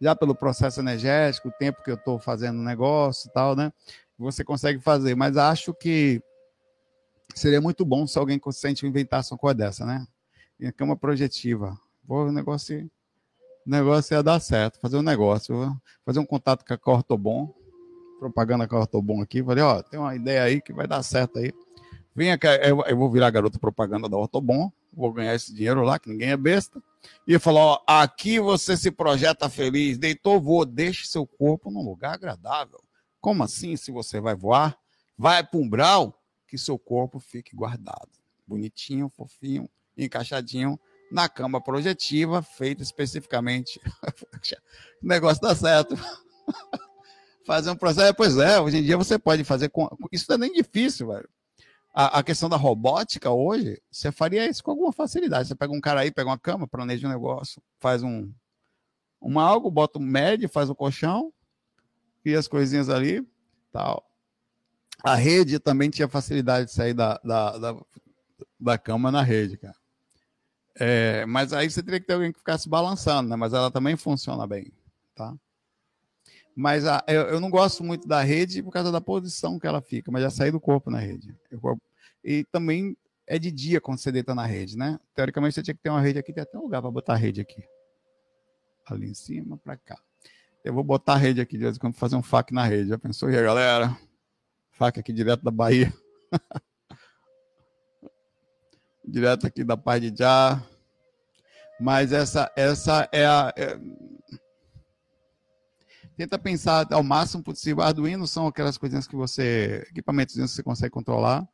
Já pelo processo energético, o tempo que eu estou fazendo o negócio e tal, né? Você consegue fazer, mas acho que seria muito bom se alguém consciente inventasse uma coisa dessa, né? Minha cama projetiva. Pô, o negócio, negócio ia dar certo. Fazer um negócio, fazer um contato com a Cortobon, propaganda com a Cortobon aqui. Falei, ó, tem uma ideia aí que vai dar certo aí. Venha cá, eu, eu vou virar garoto propaganda da Ortobon, vou ganhar esse dinheiro lá, que ninguém é besta. E falou: ó, aqui você se projeta feliz, deitou, voou, deixe seu corpo num lugar agradável. Como assim, se você vai voar? Vai para um brau, que seu corpo fique guardado. Bonitinho, fofinho, encaixadinho na cama projetiva, feita especificamente. o negócio dá certo. fazer um processo. Pois é, hoje em dia você pode fazer com. Isso não é nem difícil, velho a, a, questão da robótica hoje, você faria isso com alguma facilidade. Você pega um cara aí, pega uma cama, planeja um negócio, faz um, um algo, bota um médio, faz um colchão, cria as coisinhas ali, tal. A rede também tinha facilidade de sair da, da, da, da cama na rede, cara. É, mas aí você teria que ter alguém que ficasse balançando, né? Mas ela também funciona bem, tá? Mas a, eu, eu, não gosto muito da rede por causa da posição que ela fica, mas já saí do corpo na rede. Eu, e também é de dia quando você deita na rede, né? Teoricamente você tinha que ter uma rede aqui, tem até um lugar para botar a rede aqui. Ali em cima, para cá. Eu vou botar a rede aqui de vez em quando fazer um fac na rede. Já pensou aí, galera? Fac aqui direto da Bahia. direto aqui da Paz de Já. Mas essa, essa é a. É tenta pensar ao máximo possível. Arduino são aquelas coisinhas que você, equipamentos que você consegue controlar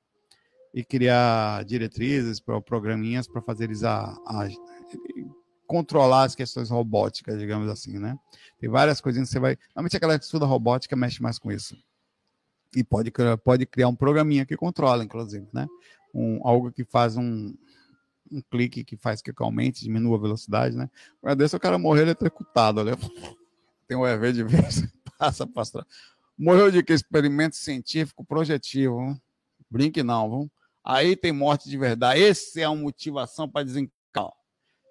e criar diretrizes para programinhas para fazer eles a, a, controlar as questões robóticas, digamos assim, né? Tem várias coisinhas que você vai. Normalmente aquela que estuda robótica mexe mais com isso. E pode, pode criar um programinha que controla, inclusive, né? Um, algo que faz um, um clique que faz que aumente, diminua a velocidade, né? Mas desse o cara morrer eletrocutado, olha tem o EV de vez, passa para Morreu de que? Experimento científico projetivo. Hein? Brinque não, vamos. Aí tem morte de verdade. Esse é uma motivação para desencarnar.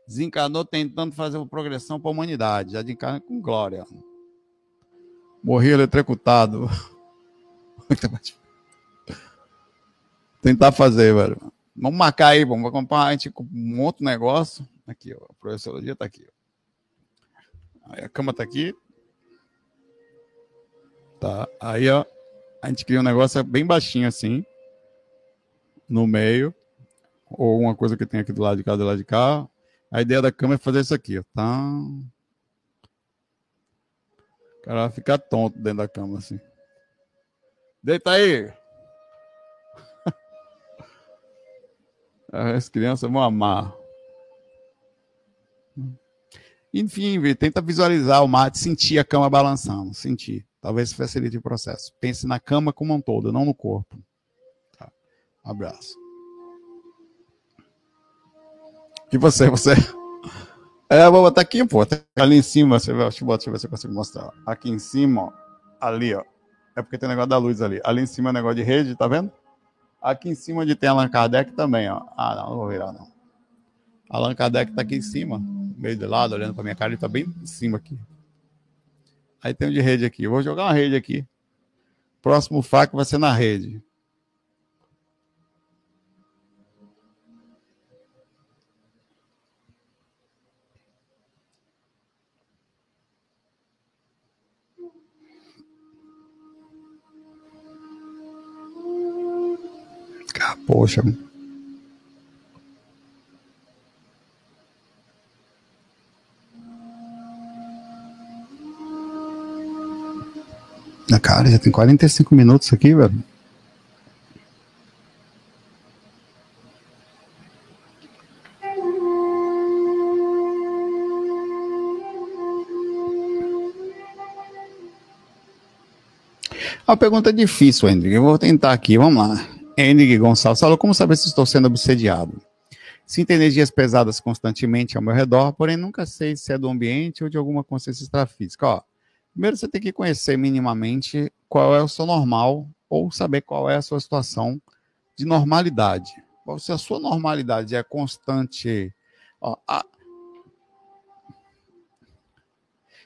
Desencarnou tentando fazer uma progressão para a humanidade. Já desencarna com glória. Morri eletrocutado. Tentar fazer, velho. Vamos marcar aí, vamos comprar, a gente um negócio. Aqui, ó, a professologia está aqui. Ó. Aí a cama está aqui, Tá? Aí, ó, a gente cria um negócio bem baixinho assim, no meio, ou uma coisa que tem aqui do lado de cá, do lado de cá. A ideia da câmera é fazer isso aqui, ó, tá? O cara vai ficar tonto dentro da cama, assim. Deita aí! As crianças vão amar. Enfim, tenta visualizar o mate, sentir a cama balançando, sentir. Talvez facilite o processo. Pense na cama como um todo, não no corpo. Tá. Um abraço. E você, você? É, vou botar aqui, pô. Ali em cima, você eu, deixa eu ver se eu consigo mostrar. Aqui em cima, ó. Ali, ó. É porque tem o negócio da luz ali. Ali em cima é negócio de rede, tá vendo? Aqui em cima onde tem Allan Kardec também, ó. Ah, não, não vou virar, não. Allan Kardec tá aqui em cima, meio de lado, olhando pra minha cara, ele tá bem em cima aqui. Aí tem um de rede aqui. Eu vou jogar uma rede aqui. Próximo FAC vai ser na rede. Ah, poxa. Na cara, já tem 45 minutos aqui, velho. Uma pergunta difícil, Hendrick. Eu vou tentar aqui, vamos lá. Hendrick Gonçalves falou: Como saber se estou sendo obsediado? Sinto energias pesadas constantemente ao meu redor, porém nunca sei se é do ambiente ou de alguma consciência extrafísica. Ó, primeiro você tem que conhecer minimamente qual é o seu normal ou saber qual é a sua situação de normalidade. Se a sua normalidade é constante. Ó, a...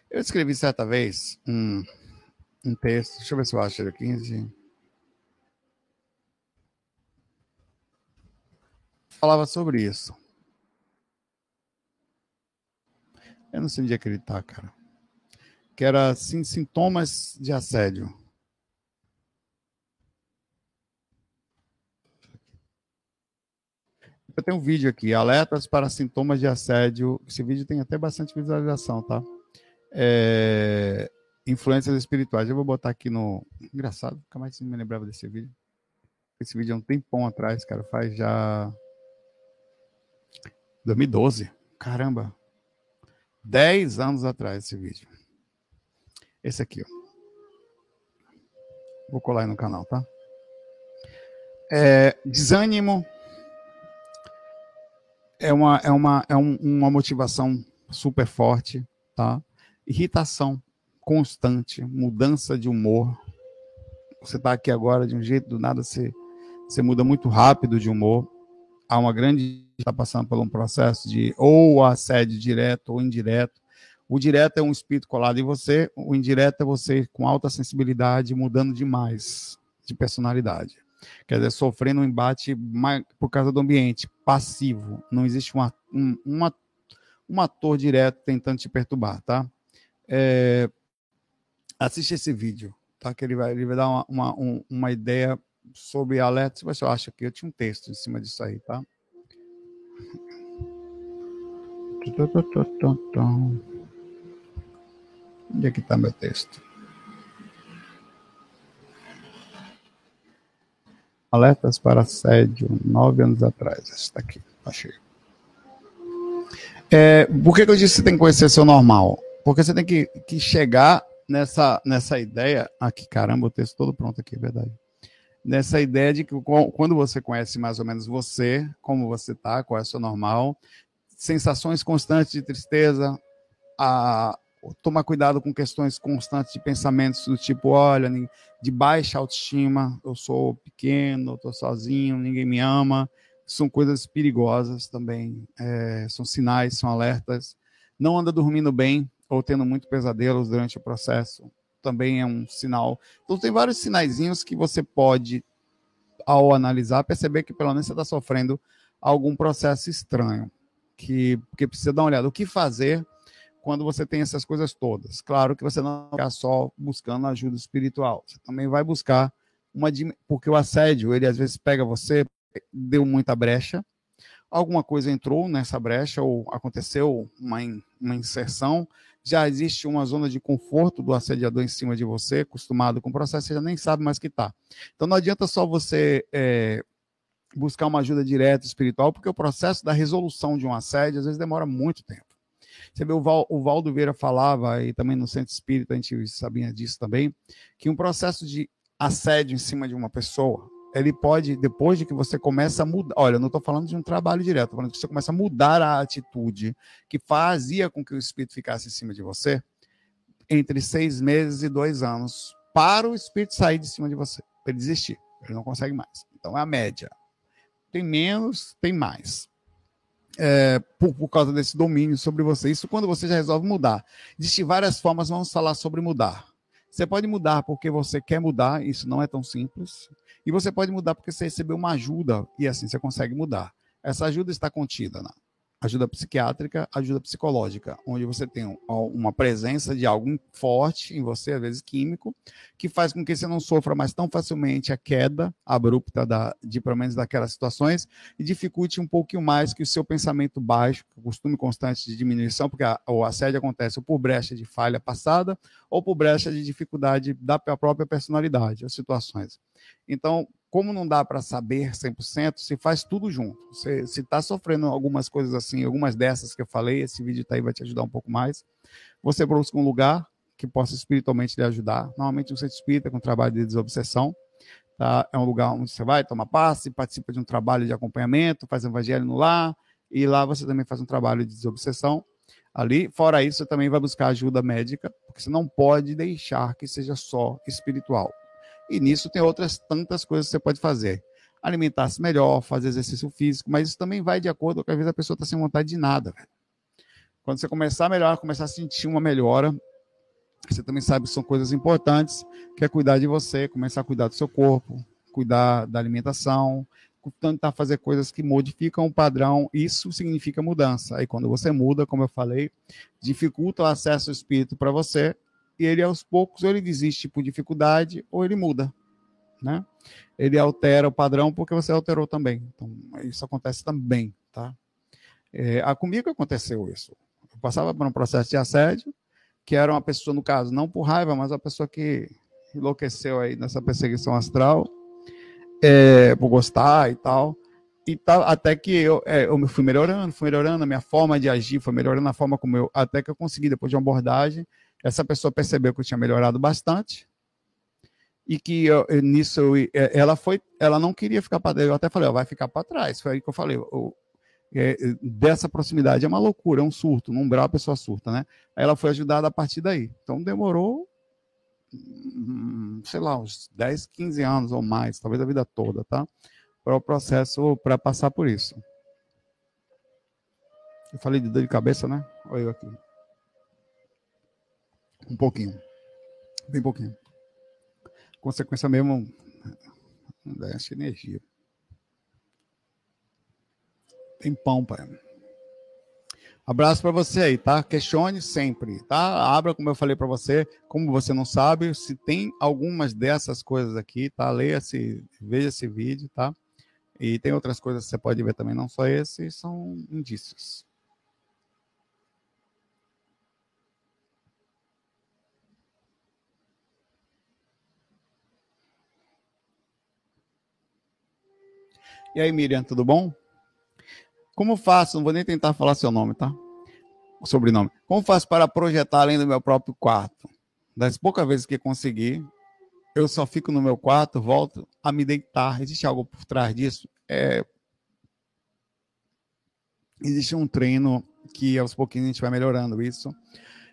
Eu escrevi certa vez um, um texto, deixa eu ver se eu acho ele aqui. Falava sobre isso. Eu não sei onde acreditar, cara. Que era assim, sintomas de assédio. Eu tenho um vídeo aqui, alertas para sintomas de assédio. Esse vídeo tem até bastante visualização, tá? É influências espirituais. Eu vou botar aqui no. Engraçado, nunca mais me lembrava desse vídeo. Esse vídeo é um tempão atrás, cara. Faz já. 2012. Caramba. 10 anos atrás esse vídeo. Esse aqui, ó. Vou colar aí no canal, tá? É, desânimo é uma, é uma, é um, uma motivação super forte, tá? Irritação constante, mudança de humor. Você está aqui agora de um jeito, do nada você, você muda muito rápido de humor. Há uma grande. está passando por um processo de ou assédio direto ou indireto. O direto é um espírito colado em você, o indireto é você com alta sensibilidade, mudando demais de personalidade. Quer dizer, sofrendo um embate por causa do ambiente, passivo. Não existe uma, um, uma, um ator direto tentando te perturbar, tá? É, assiste esse vídeo, tá? Que ele vai, ele vai dar uma, uma, um, uma ideia sobre alertas. Você acha que eu tinha um texto em cima disso aí, tá? Onde é que está meu texto? Alertas para assédio, nove anos atrás. Está aqui, achei. É, por que, que eu disse que você tem que conhecer seu normal? Porque você tem que, que chegar nessa, nessa ideia. Aqui, caramba, o texto todo pronto aqui, é verdade. Nessa ideia de que quando você conhece mais ou menos você, como você tá, qual é o seu normal, sensações constantes de tristeza, a, tomar cuidado com questões constantes de pensamentos do tipo, olha, de baixa autoestima, eu sou pequeno, estou sozinho, ninguém me ama, são coisas perigosas também, é, são sinais, são alertas. Não anda dormindo bem, ou tendo muito pesadelos durante o processo, também é um sinal. Então, tem vários sinaizinhos que você pode, ao analisar, perceber que pelo menos você está sofrendo algum processo estranho, que, que precisa dar uma olhada. O que fazer quando você tem essas coisas todas? Claro que você não vai só buscando ajuda espiritual, você também vai buscar uma. Porque o assédio, ele às vezes pega você, deu muita brecha, alguma coisa entrou nessa brecha ou aconteceu uma, uma inserção, já existe uma zona de conforto do assediador em cima de você, acostumado com o processo, você já nem sabe mais que está. Então não adianta só você é, buscar uma ajuda direta espiritual, porque o processo da resolução de um assédio às vezes demora muito tempo. Você vê, o, Val, o Valdo Vieira falava, e também no Centro Espírita a gente sabia disso também, que um processo de assédio em cima de uma pessoa, ele pode, depois de que você começa a mudar, olha, eu não estou falando de um trabalho direto, falando que você começa a mudar a atitude que fazia com que o espírito ficasse em cima de você, entre seis meses e dois anos, para o espírito sair de cima de você, para ele desistir, ele não consegue mais. Então é a média. Tem menos, tem mais. É, por, por causa desse domínio sobre você. Isso quando você já resolve mudar. Existem várias formas, vamos falar sobre mudar. Você pode mudar porque você quer mudar, isso não é tão simples. E você pode mudar porque você recebeu uma ajuda e assim você consegue mudar. Essa ajuda está contida na ajuda psiquiátrica, ajuda psicológica, onde você tem uma presença de algo forte em você, às vezes químico, que faz com que você não sofra mais tão facilmente a queda abrupta da, de pelo menos daquelas situações e dificulte um pouquinho mais que o seu pensamento baixo, o costume constante de diminuição, porque a, o assédio acontece ou por brecha de falha passada ou por brecha de dificuldade da própria personalidade, as situações. Então, como não dá para saber 100%, se faz tudo junto. Se está sofrendo algumas coisas assim, algumas dessas que eu falei, esse vídeo tá aí vai te ajudar um pouco mais. Você busca um lugar que possa espiritualmente lhe ajudar. Normalmente um centro espírita com trabalho de desobsessão. Tá? É um lugar onde você vai, toma passe, participa de um trabalho de acompanhamento, faz evangelho no lar, e lá você também faz um trabalho de desobsessão ali. Fora isso, você também vai buscar ajuda médica, porque você não pode deixar que seja só espiritual. E nisso tem outras tantas coisas que você pode fazer. Alimentar-se melhor, fazer exercício físico, mas isso também vai de acordo com às vezes a pessoa está sem vontade de nada. Quando você começar a melhorar, começar a sentir uma melhora, você também sabe que são coisas importantes, que é cuidar de você, começar a cuidar do seu corpo, cuidar da alimentação, tentar fazer coisas que modificam o padrão, isso significa mudança. Aí quando você muda, como eu falei, dificulta o acesso ao espírito para você, e ele aos poucos ou ele desiste por dificuldade ou ele muda, né? Ele altera o padrão porque você alterou também. Então, isso acontece também, tá? É, a comigo aconteceu isso. Eu passava por um processo de assédio, que era uma pessoa, no caso, não por raiva, mas uma pessoa que enlouqueceu aí nessa perseguição astral, é, por gostar e tal. E tal, até que eu, é, eu fui melhorando, fui melhorando, a minha forma de agir foi melhorando a forma como eu, até que eu consegui, depois de uma abordagem, essa pessoa percebeu que eu tinha melhorado bastante e que eu, nisso eu, é, ela foi, ela não queria ficar para eu até falei, ó, vai ficar para trás. Foi aí que eu falei, é, dessa proximidade é uma loucura, é um surto, num umbral a pessoa surta, né? Ela foi ajudada a partir daí. Então demorou, hum, sei lá, uns 10, 15 anos ou mais, talvez a vida toda, tá? Para o processo, para passar por isso. Eu falei de dor de cabeça, né? Olha eu aqui. Um pouquinho. Bem pouquinho. Consequência mesmo dessa energia. Tem pão, pai. Abraço para você aí, tá? Questione sempre, tá? Abra, como eu falei para você, como você não sabe, se tem algumas dessas coisas aqui, tá? Leia-se, veja esse vídeo, tá? E tem outras coisas que você pode ver também, não só esse, são indícios. E aí, Miriam, tudo bom? Como faço? Não vou nem tentar falar seu nome, tá? O sobrenome. Como faço para projetar além do meu próprio quarto? Das poucas vezes que consegui, eu só fico no meu quarto, volto a me deitar. Existe algo por trás disso? É... Existe um treino que aos pouquinhos a gente vai melhorando isso.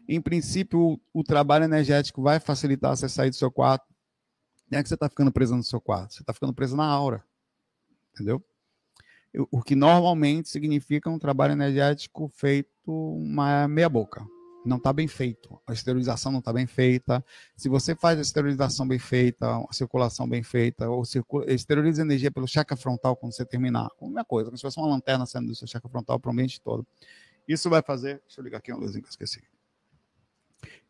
Em princípio, o, o trabalho energético vai facilitar você sair do seu quarto. Não é que você está ficando preso no seu quarto, você está ficando preso na aura entendeu? O que normalmente significa um trabalho energético feito uma meia boca. Não está bem feito. A esterilização não está bem feita. Se você faz a esterilização bem feita, a circulação bem feita, ou circula, esteriliza energia pelo chakra frontal quando você terminar, a mesma coisa, como se fosse uma lanterna saindo do seu chakra frontal para o ambiente todo. Isso vai fazer. Deixa eu ligar aqui uma luzinha que eu esqueci.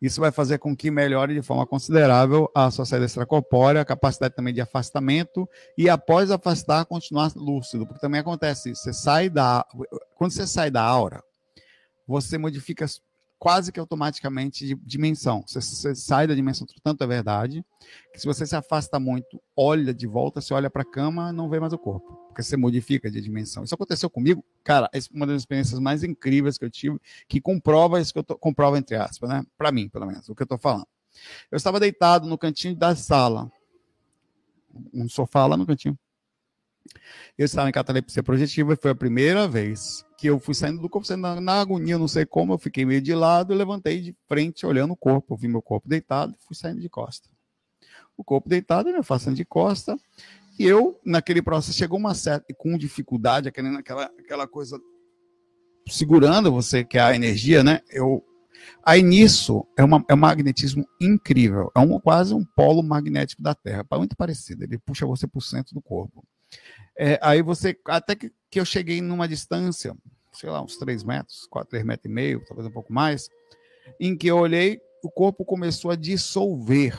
Isso vai fazer com que melhore de forma considerável a sua saída extracorpórea, a capacidade também de afastamento e após afastar continuar lúcido, porque também acontece você sai da quando você sai da aura, você modifica quase que automaticamente de dimensão. Você, você, sai da dimensão, tanto é verdade, que se você se afasta muito, olha de volta, você olha para a cama, não vê mais o corpo, porque você modifica de dimensão. Isso aconteceu comigo, cara, é uma das experiências mais incríveis que eu tive, que comprova isso que eu tô, comprova entre aspas, né? Para mim, pelo menos, o que eu estou falando. Eu estava deitado no cantinho da sala, um sofá lá no cantinho. Eu estava em catalepsia projetiva e foi a primeira vez que eu fui saindo do corpo, na, na agonia, não sei como, eu fiquei meio de lado e levantei de frente olhando o corpo. Eu vi meu corpo deitado e fui saindo de costa. O corpo deitado, me afastando de costa. E eu, naquele processo, chegou uma certa, com dificuldade, aquela, aquela coisa segurando você, que é a energia, né? Eu, aí nisso, é, uma, é um magnetismo incrível. É um, quase um polo magnético da Terra. Muito parecido. Ele puxa você para o centro do corpo. É, aí você, até que, que eu cheguei numa distância, sei lá, uns 3 metros, 4, 3 metros e meio, talvez um pouco mais, em que eu olhei, o corpo começou a dissolver.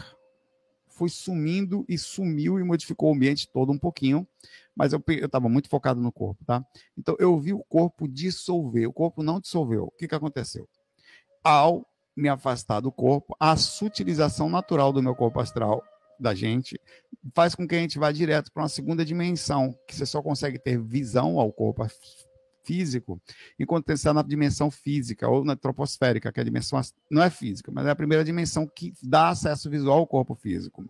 Foi sumindo e sumiu e modificou o ambiente todo um pouquinho, mas eu estava muito focado no corpo, tá? Então eu vi o corpo dissolver, o corpo não dissolveu. O que, que aconteceu? Ao me afastar do corpo, a sutilização natural do meu corpo astral da gente faz com que a gente vá direto para uma segunda dimensão, que você só consegue ter visão ao corpo físico enquanto está na dimensão física ou na troposférica, que é a dimensão não é física, mas é a primeira dimensão que dá acesso visual ao corpo físico.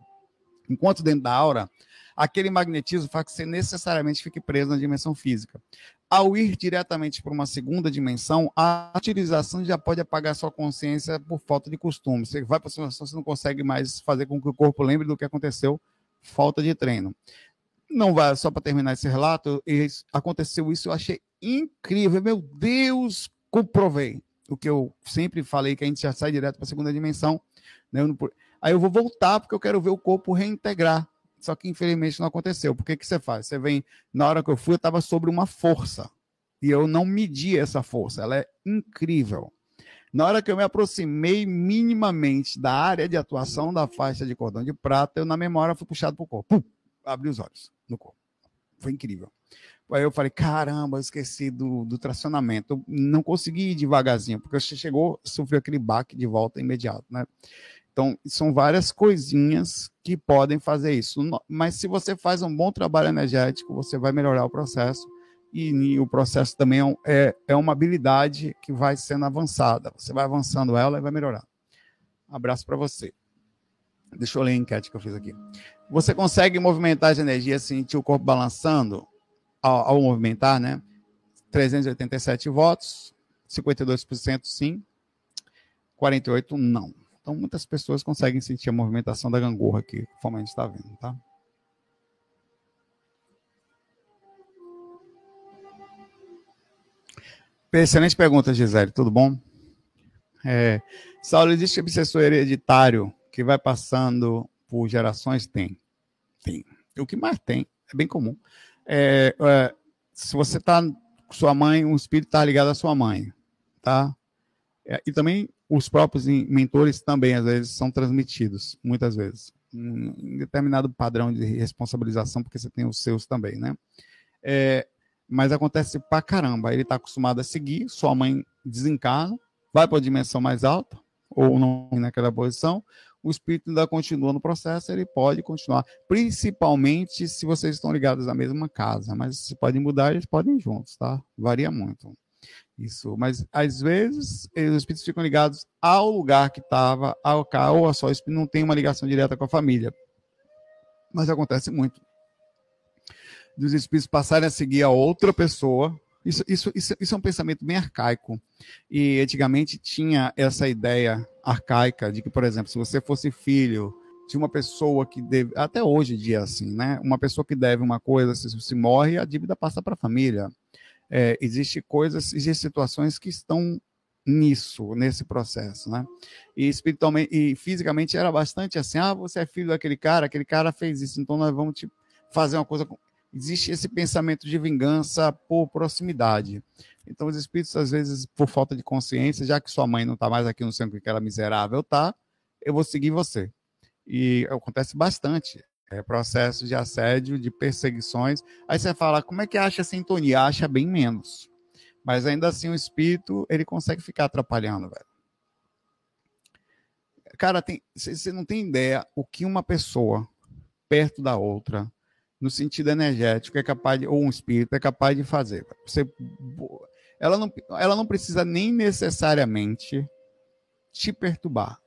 Enquanto dentro da aura, aquele magnetismo faz que você necessariamente fique preso na dimensão física. Ao ir diretamente para uma segunda dimensão, a utilização já pode apagar sua consciência por falta de costume. Você vai para a situação, você não consegue mais fazer com que o corpo lembre do que aconteceu, falta de treino. Não vai, só para terminar esse relato, aconteceu isso, eu achei incrível. Meu Deus, comprovei o que eu sempre falei, que a gente já sai direto para a segunda dimensão. Né? Aí eu vou voltar porque eu quero ver o corpo reintegrar. Só que infelizmente não aconteceu. Por que, que você faz? Você vem, na hora que eu fui, eu estava sobre uma força. E eu não medi essa força. Ela é incrível. Na hora que eu me aproximei minimamente da área de atuação da faixa de cordão de prata, eu na memória fui puxado para o corpo. Pum, abri os olhos no corpo. Foi incrível. Aí eu falei, caramba, eu esqueci do, do tracionamento. Eu não consegui ir devagarzinho, porque você chegou, sofreu aquele baque de volta imediato, né? Então, são várias coisinhas que podem fazer isso. Mas se você faz um bom trabalho energético, você vai melhorar o processo. E, o processo também é, é, é uma habilidade que vai sendo avançada. Você vai avançando ela e vai melhorar. Abraço para você. Deixa eu ler a enquete que eu fiz aqui. Você consegue movimentar as energias, sentir o corpo balançando ao, ao movimentar, né? 387 votos, 52% sim, 48% não. Então, muitas pessoas conseguem sentir a movimentação da gangorra aqui, conforme a gente está vendo, tá? Excelente pergunta, Gisele. Tudo bom? É, Saulo, existe obsessor hereditário que vai passando por gerações? Tem. Tem. O que mais tem, é bem comum. É, é, se você está com sua mãe, um espírito está ligado à sua mãe, tá? É, e também os próprios mentores também, às vezes, são transmitidos, muitas vezes. Um determinado padrão de responsabilização, porque você tem os seus também, né? É, mas acontece pra caramba. Ele está acostumado a seguir, sua mãe desencarna, vai para a dimensão mais alta, ou não naquela posição, o espírito ainda continua no processo, ele pode continuar, principalmente se vocês estão ligados à mesma casa, mas se podem mudar, eles podem ir juntos, tá? Varia muito. Isso, mas às vezes os espíritos ficam ligados ao lugar que estava, ao carro, ou a só, não tem uma ligação direta com a família. Mas acontece muito. Dos espíritos passarem a seguir a outra pessoa. Isso, isso, isso, isso é um pensamento bem arcaico. E antigamente tinha essa ideia arcaica de que, por exemplo, se você fosse filho de uma pessoa que deve, até hoje em dia assim, né? Uma pessoa que deve uma coisa, se, se morre, a dívida passa para a família é, existe coisas, existem situações que estão nisso, nesse processo, né? E espiritualmente e fisicamente era bastante assim, ah, você é filho daquele cara, aquele cara fez isso, então nós vamos te fazer uma coisa com... existe esse pensamento de vingança por proximidade. Então os espíritos às vezes por falta de consciência, já que sua mãe não está mais aqui no centro que aquela miserável tá, eu vou seguir você. E acontece bastante é, processos de assédio, de perseguições. Aí você fala, como é que acha sintonia? Acha bem menos. Mas ainda assim o espírito, ele consegue ficar atrapalhando, velho. Cara, você não tem ideia o que uma pessoa perto da outra, no sentido energético, é capaz de, ou um espírito é capaz de fazer. Você, ela, não, ela não precisa nem necessariamente te perturbar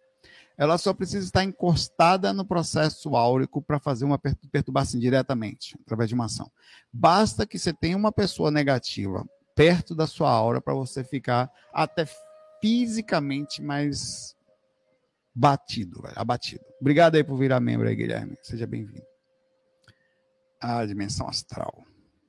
ela só precisa estar encostada no processo áurico para fazer uma perturbação diretamente, através de uma ação. Basta que você tenha uma pessoa negativa perto da sua aura para você ficar até fisicamente mais batido, velho, abatido. Obrigado aí por virar membro aí, Guilherme. Seja bem-vindo. A dimensão astral,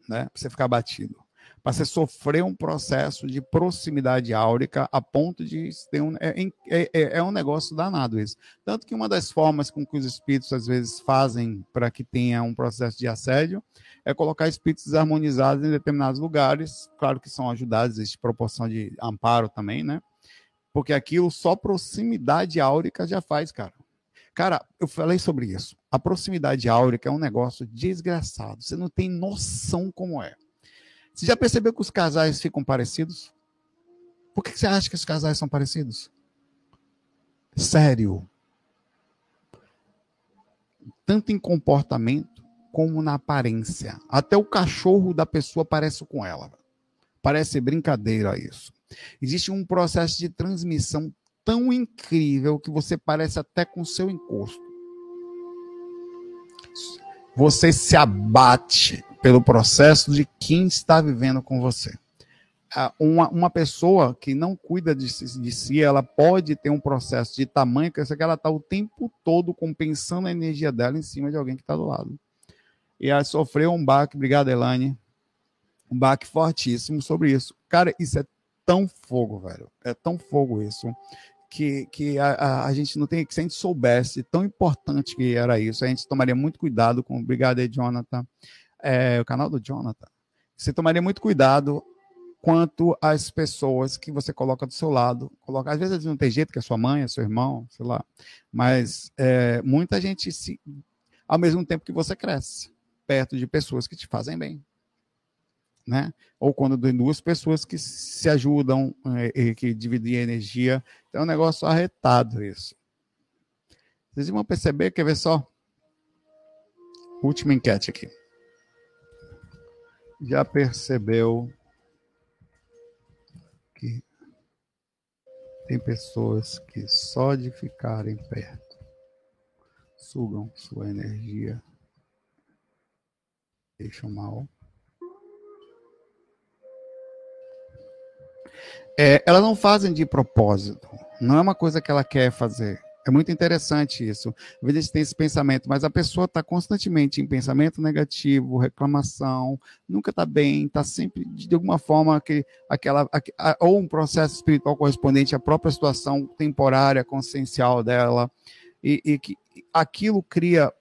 né? Você ficar batido. Para você sofrer um processo de proximidade áurica a ponto de ter um. É, é, é, é, um negócio danado isso. Tanto que uma das formas com que os espíritos às vezes fazem para que tenha um processo de assédio é colocar espíritos desarmonizados em determinados lugares. Claro que são ajudados, existe proporção de amparo também, né? Porque aquilo só proximidade áurica já faz, cara. Cara, eu falei sobre isso. A proximidade áurica é um negócio desgraçado. Você não tem noção como é. Você já percebeu que os casais ficam parecidos? Por que você acha que os casais são parecidos? Sério. Tanto em comportamento como na aparência. Até o cachorro da pessoa parece com ela. Parece brincadeira isso. Existe um processo de transmissão tão incrível que você parece até com seu encosto. Você se abate pelo processo de quem está vivendo com você. Uma, uma pessoa que não cuida de, de si, ela pode ter um processo de tamanho que ela está o tempo todo compensando a energia dela em cima de alguém que está do lado. E ela sofreu um baque, obrigado, Elane, um baque fortíssimo sobre isso. Cara, isso é tão fogo, velho. É tão fogo isso que, que a, a, a, gente não tem, que se a gente soubesse tão importante que era isso, a gente tomaria muito cuidado com, obrigado aí, Jonathan, é, o canal do Jonathan, você tomaria muito cuidado quanto às pessoas que você coloca do seu lado, coloca, às vezes não tem jeito, que é sua mãe, é seu irmão, sei lá, mas é, muita gente se, ao mesmo tempo que você cresce, perto de pessoas que te fazem bem, né? Ou quando tem duas pessoas que se ajudam é, e que dividem energia. Então é um negócio arretado isso. Vocês vão perceber, quer ver só? Última enquete aqui. Já percebeu que tem pessoas que só de ficarem perto sugam sua energia, deixam mal? é, elas não fazem de propósito. Não é uma coisa que ela quer fazer. É muito interessante isso. Às vezes tem esse pensamento, mas a pessoa está constantemente em pensamento negativo, reclamação, nunca está bem, está sempre de alguma forma que aquela ou um processo espiritual correspondente à própria situação temporária, consciencial dela, e, e que aquilo cria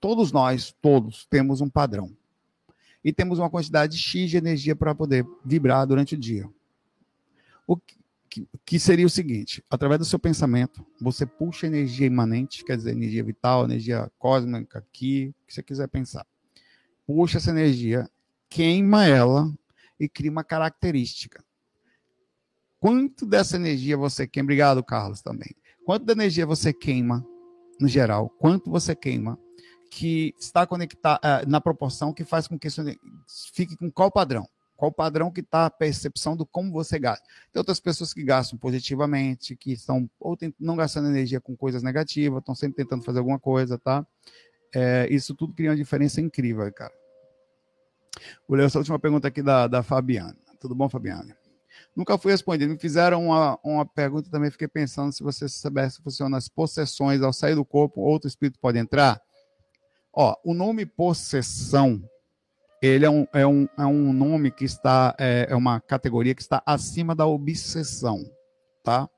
todos nós, todos temos um padrão e temos uma quantidade X de energia para poder vibrar durante o dia. O que, que, seria o seguinte: através do seu pensamento, você puxa energia imanente, quer dizer, energia vital, energia cósmica, aqui, o que você quiser pensar. Puxa essa energia, queima ela e cria uma característica. Quanto dessa energia você queima? Obrigado, Carlos, também. Quanto da energia você queima, no geral? Quanto você queima que está conectado uh, na proporção que faz com que isso fique com qual padrão? Qual o padrão que está a percepção do como você gasta? Tem outras pessoas que gastam positivamente, que estão ou não gastando energia com coisas negativas, estão sempre tentando fazer alguma coisa, tá? É, isso tudo cria uma diferença incrível, cara. Vou ler essa última pergunta aqui da, da Fabiana. Tudo bom, Fabiana? Nunca fui respondido. Me fizeram uma, uma pergunta também, fiquei pensando se você soubesse funcionar as possessões ao sair do corpo, outro espírito pode entrar. Ó, o nome possessão ele é um, é um, é um nome que está, é, é uma categoria que está acima da obsessão, tá?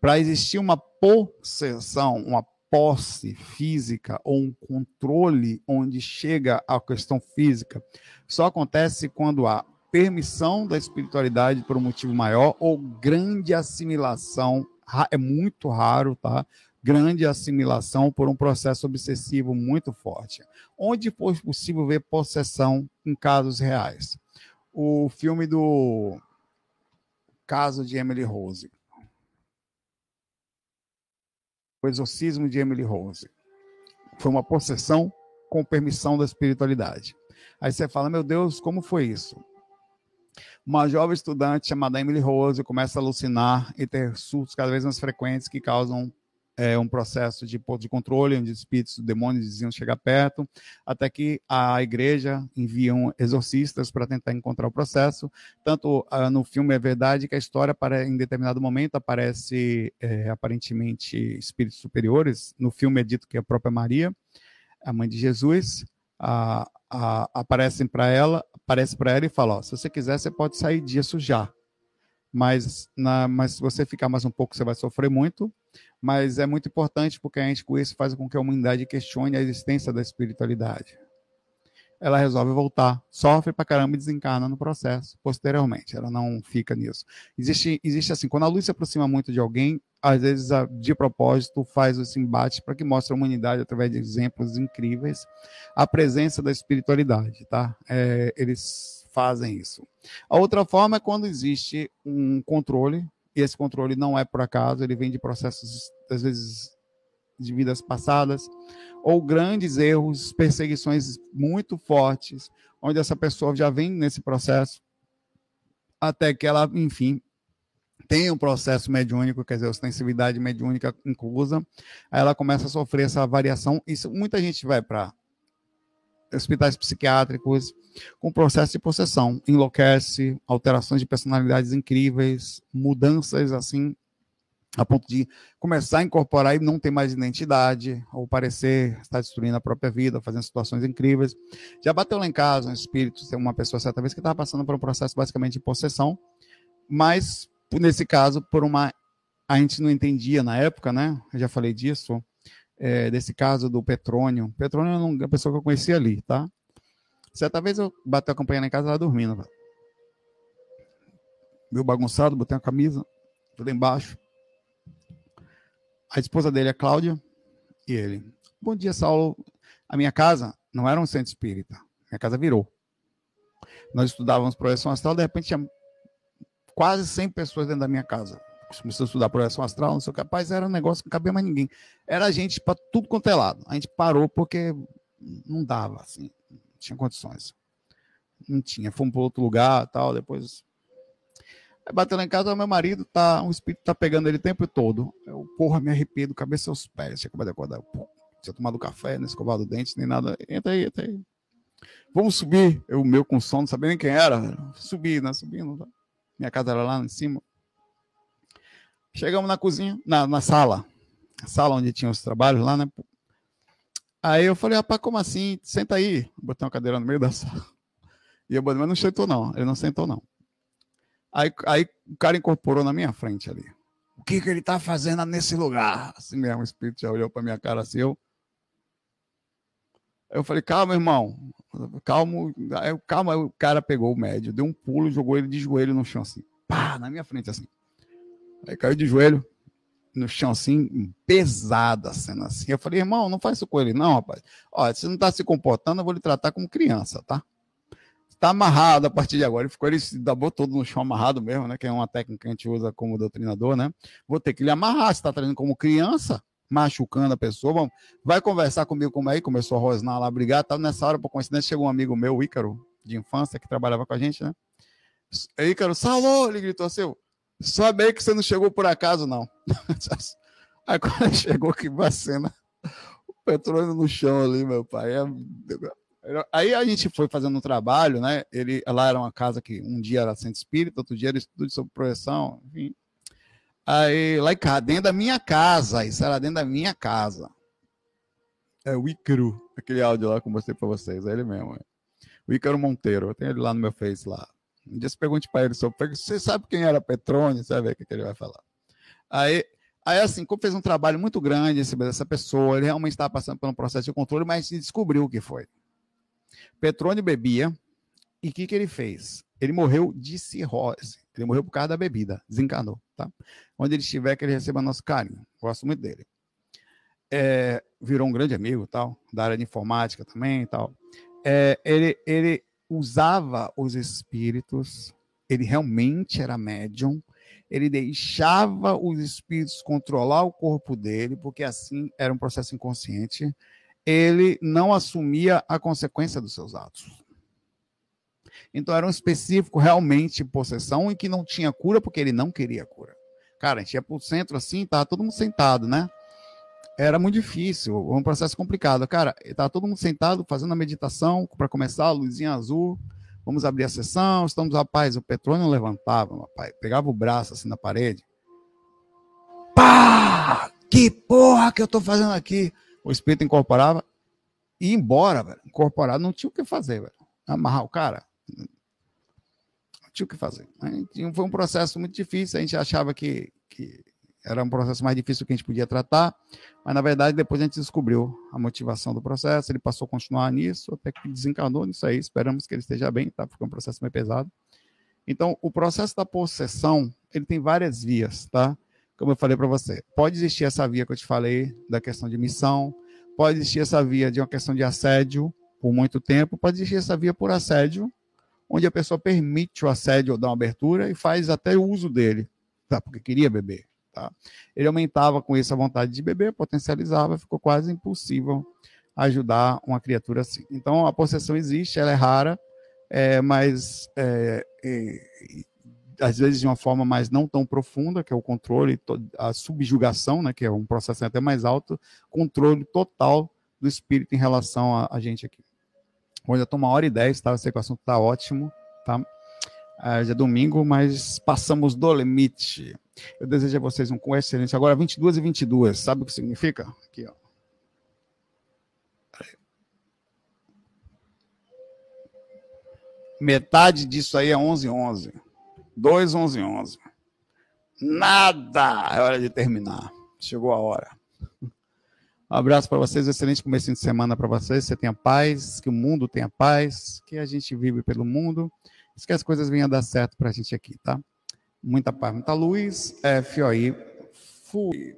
Para existir uma possessão, uma posse física ou um controle onde chega a questão física, só acontece quando há permissão da espiritualidade por um motivo maior ou grande assimilação, é muito raro, tá? Grande assimilação por um processo obsessivo muito forte. Onde foi possível ver possessão em casos reais? O filme do caso de Emily Rose. O exorcismo de Emily Rose. Foi uma possessão com permissão da espiritualidade. Aí você fala, meu Deus, como foi isso? Uma jovem estudante chamada Emily Rose começa a alucinar e ter surtos cada vez mais frequentes que causam é, um processo de, de controle, onde espíritos, demônios diziam chegar perto, até que a igreja enviam exorcistas para tentar encontrar o processo. Tanto uh, no filme é verdade que a história, para, em determinado momento, aparece é, aparentemente espíritos superiores. No filme é dito que é a própria Maria, a mãe de Jesus, a, a, aparecem para ela, aparece para ela e fala: ó, se você quiser, você pode sair disso já. Mas, na, mas se você ficar mais um pouco, você vai sofrer muito. Mas é muito importante porque a gente com isso faz com que a humanidade questione a existência da espiritualidade. Ela resolve voltar, sofre pra caramba e desencarna no processo, posteriormente. Ela não fica nisso. Existe, existe assim, quando a luz se aproxima muito de alguém, às vezes, de propósito, faz esse embate para que mostre a humanidade, através de exemplos incríveis, a presença da espiritualidade, tá? É, eles fazem isso. A outra forma é quando existe um controle, esse controle não é por acaso, ele vem de processos, às vezes, de vidas passadas, ou grandes erros, perseguições muito fortes, onde essa pessoa já vem nesse processo, até que ela, enfim, tem um processo mediúnico, quer dizer, ostensividade mediúnica inclusa, aí ela começa a sofrer essa variação. Isso, muita gente vai para hospitais psiquiátricos com processo de possessão, enlouquece, alterações de personalidades incríveis, mudanças assim a ponto de começar a incorporar e não ter mais identidade, ou parecer estar destruindo a própria vida, fazendo situações incríveis. Já bateu lá em casa um espírito, tem uma pessoa certa vez que estava passando por um processo basicamente de possessão, mas nesse caso, por uma. A gente não entendia na época, né? Eu já falei disso, é, desse caso do Petrônio. Petrônio é uma pessoa que eu conhecia ali, tá? Certa vez eu bati a companhia em casa, ela dormindo. Meu bagunçado, botei a camisa, tudo embaixo. A esposa dele é Cláudia e ele. Bom dia, Saulo. A minha casa não era um centro espírita. Minha casa virou. Nós estudávamos projeção astral, de repente tinha quase 100 pessoas dentro da minha casa. Começou a estudar projeção astral, não sei o que. Rapaz, era um negócio que não cabia mais ninguém. Era gente para tudo quanto é lado. A gente parou porque não dava, assim. Não tinha condições. Não tinha. Fomos para outro lugar tal. Depois Aí bateu lá em casa, meu marido tá, um espírito tá pegando ele o tempo todo. Eu, porra, me arrepio do cabeça aos pés. Tinha acabado de acordar. Pô, tinha tomado café, não escovado o dente, nem nada. Entra aí, entra aí. Vamos subir. Eu, meu com sono, não sabia nem quem era. Subi, né? Subindo. Minha casa era lá em cima. Chegamos na cozinha, na, na sala. Sala onde tinha os trabalhos lá, né? Aí eu falei, rapaz, como assim? Senta aí. Botei uma cadeira no meio da sala. E eu, mas não sentou, não. Ele não sentou, não. Aí, aí o cara incorporou na minha frente ali. O que, que ele tá fazendo nesse lugar? Assim mesmo, o espírito já olhou para minha cara assim. Eu, eu falei, calma, irmão. Calma. Aí, calma. Aí o cara pegou o médio, deu um pulo jogou ele de joelho no chão, assim. Pá, na minha frente, assim. Aí caiu de joelho no chão, assim, pesada a cena, assim. Eu falei, irmão, não faz isso com ele, não, rapaz. Olha, você não tá se comportando, eu vou lhe tratar como criança, tá? Tá amarrado a partir de agora. Ele ficou, ele se dabou todo no chão amarrado mesmo, né? Que é uma técnica que a gente usa como doutrinador, né? Vou ter que lhe amarrar. Você tá trazendo como criança, machucando a pessoa. Vamos, vai conversar comigo como aí. Começou a rosnar lá, brigar. Tá nessa hora, por coincidência, chegou um amigo meu, Ícaro, de infância, que trabalhava com a gente, né? Ícaro, salô! Ele gritou assim: Sabe aí que você não chegou por acaso, não. aí quando chegou, que vacina. O petróleo no chão ali, meu pai. É... Aí a gente foi fazendo um trabalho, né? Ele, lá era uma casa que um dia era centro espírita, outro dia era estudo sobre projeção, enfim. Aí, lá em casa, dentro da minha casa, isso era dentro da minha casa. É o Ícaro, aquele áudio lá que eu mostrei para vocês, é ele mesmo. É. O Ícaro Monteiro, eu tenho ele lá no meu Face lá. Um dia você pergunte para ele sobre. Você sabe quem era Petrone? Você vai ver o que, ele vai falar. Aí, aí assim, como fez um trabalho muito grande essa pessoa, ele realmente estava passando por um processo de controle, mas descobriu o que foi. Petrone bebia. E o que, que ele fez? Ele morreu de cirrose. Ele morreu por causa da bebida. Desencanou, tá? Onde ele estiver, que ele receba nosso carinho. Gosto muito dele. É, virou um grande amigo, tal, da área de informática também, tal. É, ele, ele usava os espíritos, ele realmente era médium, ele deixava os espíritos controlar o corpo dele, porque assim era um processo inconsciente ele não assumia a consequência dos seus atos. Então era um específico realmente possessão em que não tinha cura porque ele não queria cura. Cara, a gente ia para o centro assim, tava todo mundo sentado, né? Era muito difícil, um processo complicado. Cara, tava todo mundo sentado fazendo a meditação para começar, a luzinha azul. Vamos abrir a sessão, estamos, rapaz, o petróleo não levantava, rapaz. Pegava o braço assim na parede. Pá! Que porra que eu tô fazendo aqui? o espírito incorporava, ir embora, velho. Incorporado, não tinha o que fazer, velho. Amarrar o cara. Não tinha o que fazer. Foi um processo muito difícil. A gente achava que, que era um processo mais difícil que a gente podia tratar, mas na verdade depois a gente descobriu a motivação do processo, ele passou a continuar nisso, até que desencanou nisso aí, esperamos que ele esteja bem, tá? Porque é um processo meio pesado. Então, o processo da possessão, ele tem várias vias, tá? Como eu falei para você, pode existir essa via que eu te falei, da questão de missão, pode existir essa via de uma questão de assédio por muito tempo, pode existir essa via por assédio, onde a pessoa permite o assédio ou dá uma abertura e faz até o uso dele, tá? Porque queria beber. Tá? Ele aumentava com isso a vontade de beber, potencializava, ficou quase impossível ajudar uma criatura assim. Então a possessão existe, ela é rara, é, mas é, é, às vezes de uma forma mais não tão profunda, que é o controle, a subjugação, né, que é um processo até mais alto, controle total do espírito em relação a, a gente aqui. Hoje eu estou uma hora e dez, tá? Eu sei que o assunto está ótimo, tá? Ah, já é domingo, mas passamos do limite. Eu desejo a vocês um com excelente. Agora, 22 e 22, sabe o que significa? Aqui, ó. Metade disso aí é 11 11. 2 11 11. Nada! É hora de terminar. Chegou a hora. Um abraço para vocês, excelente começo de semana para vocês. Você tenha paz, que o mundo tenha paz, que a gente vive pelo mundo que as coisas venham a dar certo para a gente aqui, tá? Muita paz, muita luz. FOI. Fui.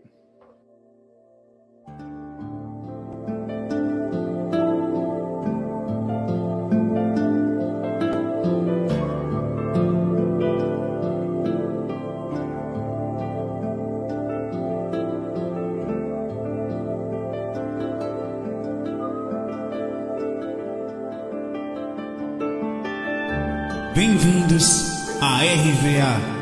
Bem-vindos à RVA,